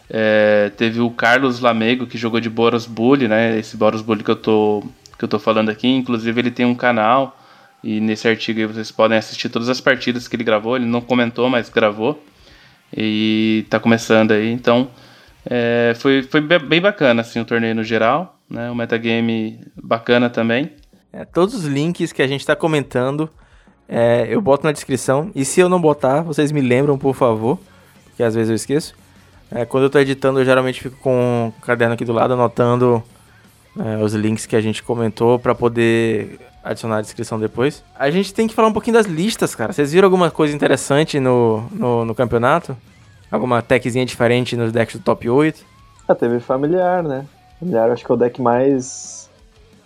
É, teve o Carlos Lamego, que jogou de Boros Bully, né? Esse Boros Bully que eu tô, que eu tô falando aqui. Inclusive, ele tem um canal. E nesse artigo aí vocês podem assistir todas as partidas que ele gravou. Ele não comentou, mas gravou e tá começando aí, então é, foi, foi bem bacana assim o torneio no geral, né? O metagame bacana também. É, todos os links que a gente está comentando é, eu boto na descrição e se eu não botar, vocês me lembram por favor, porque às vezes eu esqueço. É, quando eu estou editando, eu geralmente fico com o caderno aqui do lado anotando é, os links que a gente comentou para poder adicionar a descrição depois. A gente tem que falar um pouquinho das listas, cara. Vocês viram alguma coisa interessante no, no, no campeonato? Alguma techzinha diferente nos decks do top 8? Ah, teve familiar, né? Familiar acho que é o deck mais,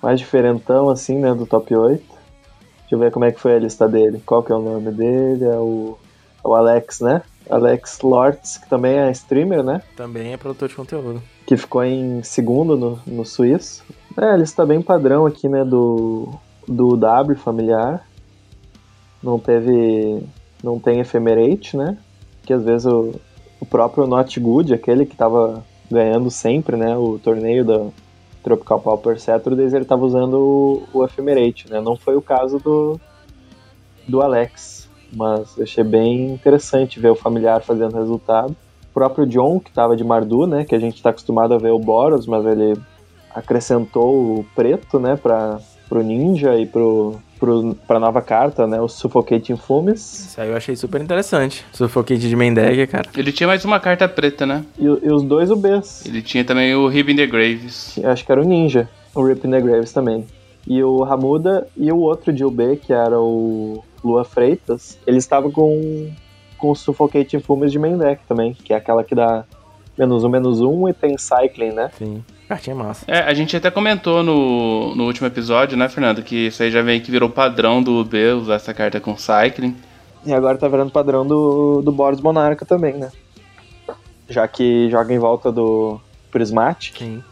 mais diferentão, assim, né, do top 8. Deixa eu ver como é que foi a lista dele. Qual que é o nome dele? É o, é o Alex, né? Alex Lortz, que também é streamer, né? Também é produtor de conteúdo. Que ficou em segundo no, no suíço. É, a lista bem padrão aqui, né, do, do W familiar. Não teve. Não tem Ephemerate, né? Que às vezes o, o próprio Not Good, aquele que tava ganhando sempre, né? O torneio da Tropical Pauper Saturdays, ele tava usando o, o Ephemerate, né? Não foi o caso do, do Alex. Mas achei bem interessante ver o familiar fazendo resultado. O próprio John, que tava de Mardu, né? Que a gente tá acostumado a ver o Boros, mas ele acrescentou o preto, né? Pra, pro Ninja e pro, pro, pra nova carta, né? O Suffocating Fumes. Isso aí eu achei super interessante. Suffocating de main deck, cara. Ele tinha mais uma carta preta, né? E, e os dois UBs. Ele tinha também o Rip in the Graves. Acho que era o Ninja. O Rip in the Graves também. E o Ramuda e o outro de UB, que era o Lua Freitas, ele estava com, com o Suffocating Fumes de main deck também, que é aquela que dá menos um, menos um e tem Cycling, né? Sim. Cartinha massa. É, a gente até comentou no, no último episódio, né, Fernando? Que isso aí já vem que virou padrão do UB usar essa carta com Cycling. E agora tá virando padrão do, do Boros Monarca também, né? Já que joga em volta do Prismatic. Sim.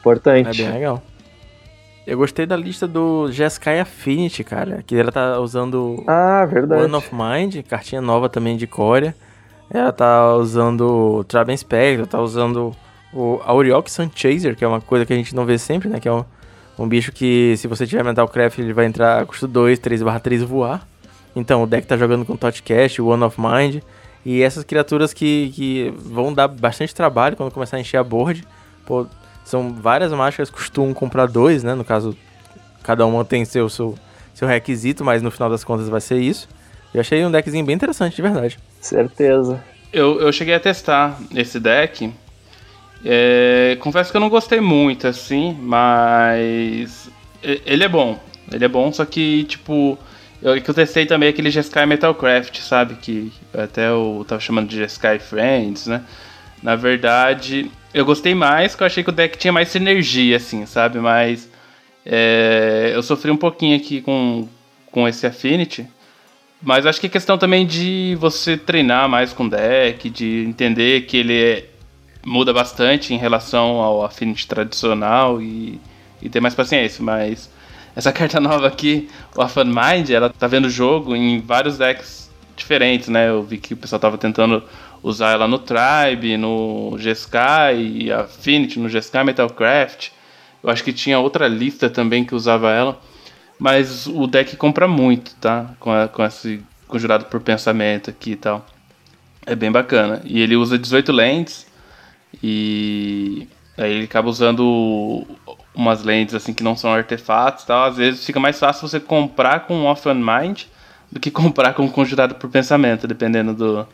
Importante. É bem legal. Eu gostei da lista do Jeskai Affinity, cara. Que ela tá usando ah, verdade. One of Mind, cartinha nova também de Corea. Ela tá usando Traben Spectre, tá usando o Auriok Sun Chaser, que é uma coisa que a gente não vê sempre, né? Que é um, um bicho que, se você tiver Mental Craft, ele vai entrar custo 2, 3 barra 3 voar. Então, o deck tá jogando com Totcast, One of Mind. E essas criaturas que, que vão dar bastante trabalho quando começar a encher a board. Pô, são várias mágicas que costumam comprar dois, né? No caso, cada uma tem seu, seu, seu requisito, mas no final das contas vai ser isso. Eu achei um deckzinho bem interessante, de verdade. Certeza. Eu, eu cheguei a testar esse deck é, confesso que eu não gostei muito, assim, mas. Ele é bom. Ele é bom, só que, tipo. Eu, que eu testei também aquele Jeskai Metalcraft, sabe? Que até eu tava chamando de Jeskai Friends, né? Na verdade, eu gostei mais, porque eu achei que o deck tinha mais sinergia, assim, sabe? Mas. É, eu sofri um pouquinho aqui com, com esse Affinity. Mas acho que é questão também de você treinar mais com o deck, de entender que ele é muda bastante em relação ao Affinity tradicional e, e ter mais paciência, mas essa carta nova aqui, o Afan Mind, ela tá vendo jogo em vários decks diferentes, né? Eu vi que o pessoal tava tentando usar ela no Tribe, no G-Sky, Affinity, no G-Sky Metalcraft. Eu acho que tinha outra lista também que usava ela. Mas o deck compra muito, tá? Com, a, com esse conjurado por pensamento aqui e tal. É bem bacana. E ele usa 18 lentes. E aí ele acaba usando umas lentes assim que não são artefatos tal. Às vezes fica mais fácil você comprar com Off Mind do que comprar com Conjurado por Pensamento, dependendo do,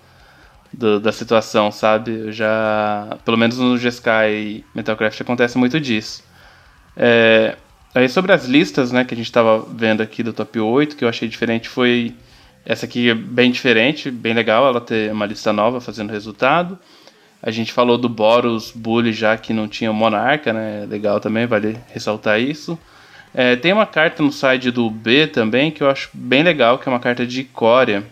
do, da situação, sabe? Eu já, pelo menos no GSK e Metalcraft acontece muito disso. É, aí sobre as listas, né, que a gente estava vendo aqui do top 8, que eu achei diferente foi essa aqui é bem diferente, bem legal ela ter uma lista nova fazendo resultado. A gente falou do Boros Bully já que não tinha Monarca, né? Legal também, vale ressaltar isso. É, tem uma carta no site do B também que eu acho bem legal, que é uma carta de Coreia.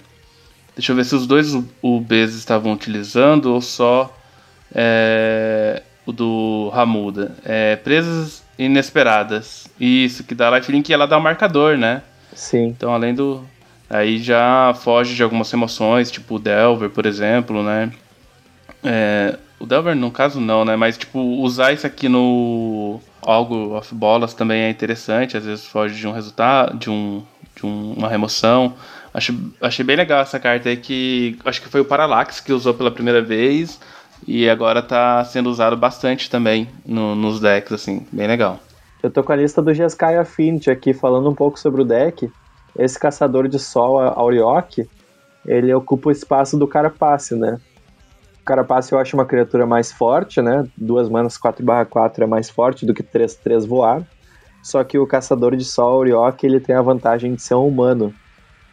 Deixa eu ver se os dois UBs estavam utilizando ou só é, o do Ramuda. É, presas inesperadas. Isso, que dá lifelink e ela dá o um marcador, né? Sim. Então, além do. Aí já foge de algumas emoções, tipo o Delver, por exemplo, né? É, o Delver, no caso, não, né? Mas, tipo, usar isso aqui no algo off bolas também é interessante. Às vezes foge de um resultado, de, um, de um, uma remoção. Acho, achei bem legal essa carta aí que acho que foi o Parallax que usou pela primeira vez e agora tá sendo usado bastante também no, nos decks, assim, bem legal. Eu tô com a lista do GSK Affinity aqui falando um pouco sobre o deck. Esse caçador de sol, Auriok, ele ocupa o espaço do Carapace, né? Carapace eu acho uma criatura mais forte, né? Duas manas 4/4 é mais forte do que 3/3 voar. Só que o caçador de sol, Auriok, ele tem a vantagem de ser um humano.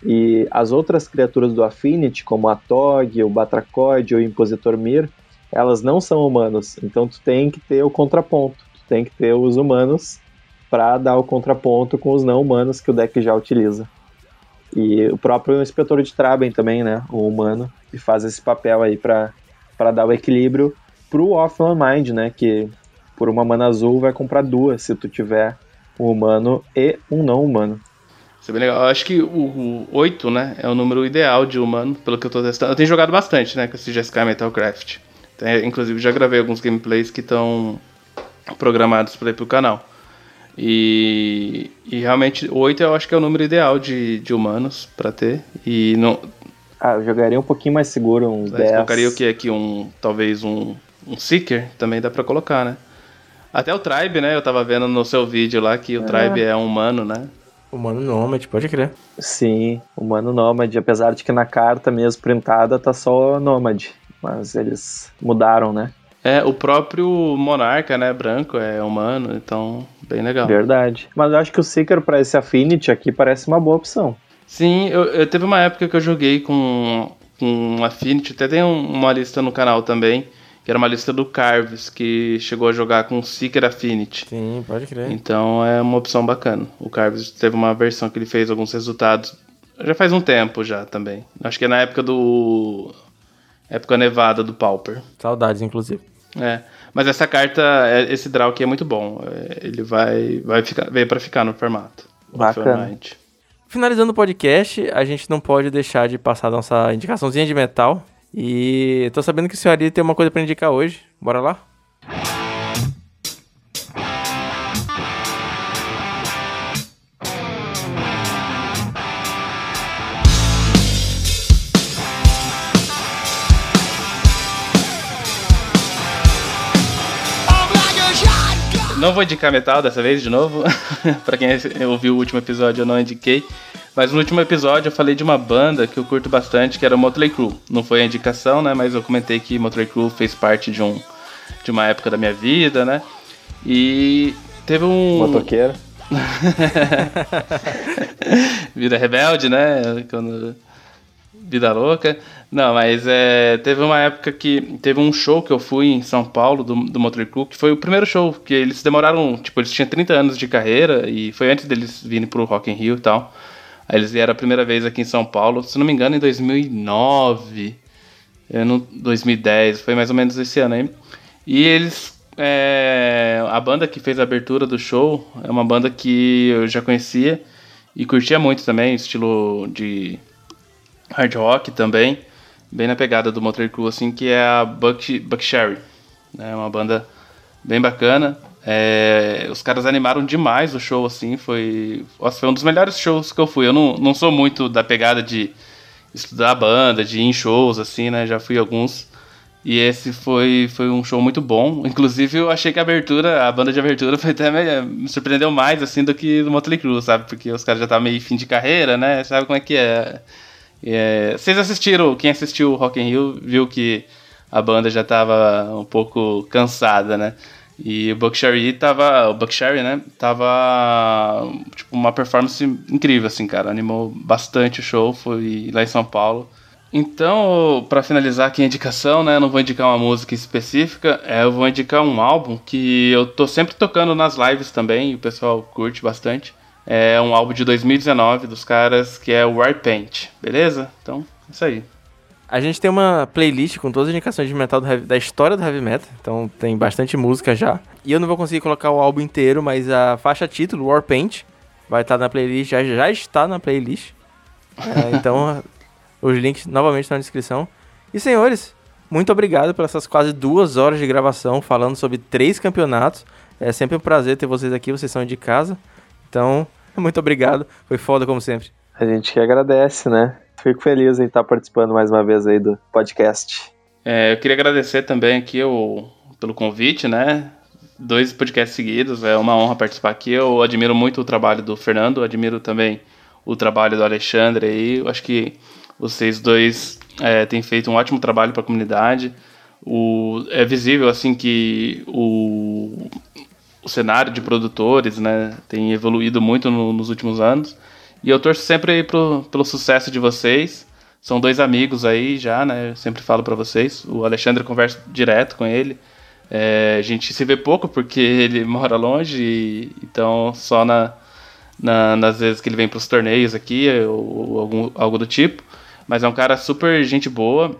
E as outras criaturas do Affinity, como a Tog, o Batracoide ou o Impositor Mir, elas não são humanos. Então tu tem que ter o contraponto. Tu tem que ter os humanos para dar o contraponto com os não humanos que o deck já utiliza. E o próprio Inspetor de Traben também, né? O humano, que faz esse papel aí para dar o equilíbrio pro Offline Mind, né? Que por uma mana azul vai comprar duas se tu tiver um humano e um não humano. Isso é bem legal. Eu acho que o, o 8, né, é o número ideal de humano, pelo que eu tô testando. Eu tenho jogado bastante, né, com esse GSK Metalcraft. Então, inclusive, já gravei alguns gameplays que estão programados para ir pro canal. E, e realmente, 8 eu acho que é o número ideal de, de humanos para ter. E não. Ah, eu jogaria um pouquinho mais seguro, uns 10. Colocaria o que aqui? Um, talvez um, um Seeker, também dá para colocar, né? Até o Tribe, né? Eu tava vendo no seu vídeo lá que o é. Tribe é um humano, né? Humano Nômade, pode crer. Sim, Humano Nômade, apesar de que na carta mesmo printada tá só Nômade, mas eles mudaram, né? É, o próprio Monarca, né, branco, é humano, então bem legal. Verdade. Mas eu acho que o Seeker para esse Affinity aqui parece uma boa opção. Sim, eu, eu teve uma época que eu joguei com, com Affinity, até tem uma lista no canal também, que era uma lista do Carves, que chegou a jogar com Seeker Affinity. Sim, pode crer. Então é uma opção bacana. O Carves teve uma versão que ele fez alguns resultados. Já faz um tempo já também. Acho que é na época do. Época nevada do Pauper. Saudades, inclusive. É. Mas essa carta, é, esse draw aqui é muito bom. É, ele vai, vai ficar, veio para ficar no formato. Bacana. Finalizando o podcast, a gente não pode deixar de passar nossa indicaçãozinha de metal. E tô sabendo que o senhor ali tem uma coisa para indicar hoje. Bora lá? Não vou indicar metal dessa vez de novo. para quem ouviu o último episódio, eu não indiquei. Mas no último episódio eu falei de uma banda que eu curto bastante, que era o Motley Crue. Não foi a indicação, né? Mas eu comentei que Motley Crue fez parte de, um, de uma época da minha vida, né? E teve um. Motoqueiro. vida rebelde, né? Quando... Vida louca. Não, mas é, teve uma época que teve um show que eu fui em São Paulo do, do Motley Crue, que foi o primeiro show, que eles demoraram, tipo, eles tinham 30 anos de carreira e foi antes deles virem pro Rock in Rio e tal. Aí eles vieram a primeira vez aqui em São Paulo, se não me engano, em 2009, ano 2010, foi mais ou menos esse ano aí. E eles. É, a banda que fez a abertura do show é uma banda que eu já conhecia e curtia muito também, estilo de hard rock também, bem na pegada do Motley Crue, assim, que é a Buck, Buck Sherry. É uma banda bem bacana. É, os caras animaram demais o show, assim, foi, nossa, foi um dos melhores shows que eu fui. Eu não, não sou muito da pegada de estudar a banda, de ir em shows, assim, né? Já fui alguns. E esse foi, foi um show muito bom. Inclusive, eu achei que a abertura, a banda de abertura, foi até me, me surpreendeu mais, assim, do que o Motley Crue, sabe? Porque os caras já estavam meio fim de carreira, né? Sabe como é que é? É, vocês assistiram, quem assistiu o Rock in Rio viu que a banda já estava um pouco cansada, né? E o Buckcherry tava. O Buckcherry, né? Tava. Tipo, uma performance incrível, assim, cara. Animou bastante o show. Foi lá em São Paulo. Então, para finalizar aqui a indicação, né? Não vou indicar uma música específica. É, eu vou indicar um álbum que eu tô sempre tocando nas lives também. E o pessoal curte bastante. É um álbum de 2019 dos caras que é Warpaint. Beleza? Então, é isso aí. A gente tem uma playlist com todas as indicações de metal heavy, da história do heavy metal, então tem bastante música já. E eu não vou conseguir colocar o álbum inteiro, mas a faixa título, Warpaint, vai estar na playlist, já, já está na playlist. É, então, os links novamente estão na descrição. E senhores, muito obrigado por essas quase duas horas de gravação falando sobre três campeonatos. É sempre um prazer ter vocês aqui, vocês são de casa. Então, muito obrigado, foi foda como sempre. A gente que agradece, né? Fico feliz em estar participando mais uma vez aí do podcast. É, eu queria agradecer também aqui o, pelo convite, né? Dois podcasts seguidos, é uma honra participar aqui. Eu admiro muito o trabalho do Fernando, admiro também o trabalho do Alexandre aí. Eu acho que vocês dois é, têm feito um ótimo trabalho para a comunidade. O, é visível assim que o, o cenário de produtores né, tem evoluído muito no, nos últimos anos. E eu torço sempre pro, pelo sucesso de vocês. São dois amigos aí já, né? Eu sempre falo para vocês. O Alexandre conversa direto com ele. É, a gente se vê pouco porque ele mora longe, e, então só na, na, nas vezes que ele vem para os torneios aqui ou, ou algum, algo do tipo. Mas é um cara super gente boa.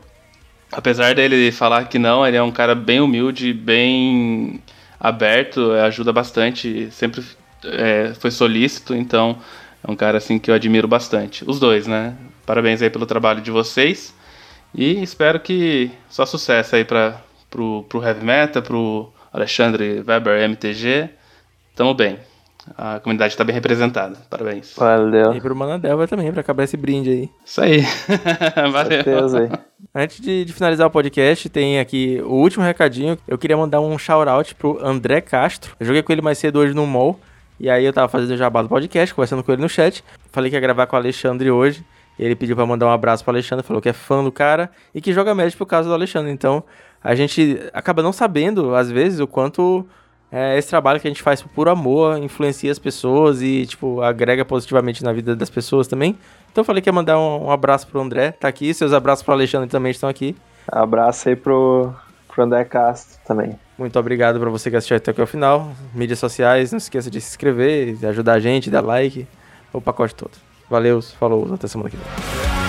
Apesar dele falar que não, ele é um cara bem humilde, bem aberto, ajuda bastante, sempre é, foi solícito, então é um cara assim que eu admiro bastante. Os dois, né? Parabéns aí pelo trabalho de vocês. E espero que só sucesso aí para pro, pro Heavy Metal, pro Alexandre Weber MTG. Tamo bem. A comunidade está bem representada. Parabéns. Valeu. E pro Manadelva também, para acabar esse brinde aí. Isso aí. Valeu. Certeza aí. Antes de, de, finalizar o podcast, tem aqui o último recadinho. Eu queria mandar um shout-out pro André Castro. Eu joguei com ele mais cedo hoje no mall. E aí eu tava fazendo o jabá do podcast, conversando com ele no chat. Falei que ia gravar com o Alexandre hoje. Ele pediu para mandar um abraço pro Alexandre, falou que é fã do cara e que joga Magic por causa do Alexandre. Então, a gente acaba não sabendo, às vezes, o quanto é, esse trabalho que a gente faz por amor influencia as pessoas e, tipo, agrega positivamente na vida das pessoas também. Então, falei que ia mandar um, um abraço pro André, tá aqui. Seus abraços pro Alexandre também estão aqui. Abraço aí pro, pro André Castro também. Muito obrigado para você que assistiu até aqui ao final. Mídias sociais, não esqueça de se inscrever, ajudar a gente, dar like, o pacote todo. Valeu, falou, até semana que vem.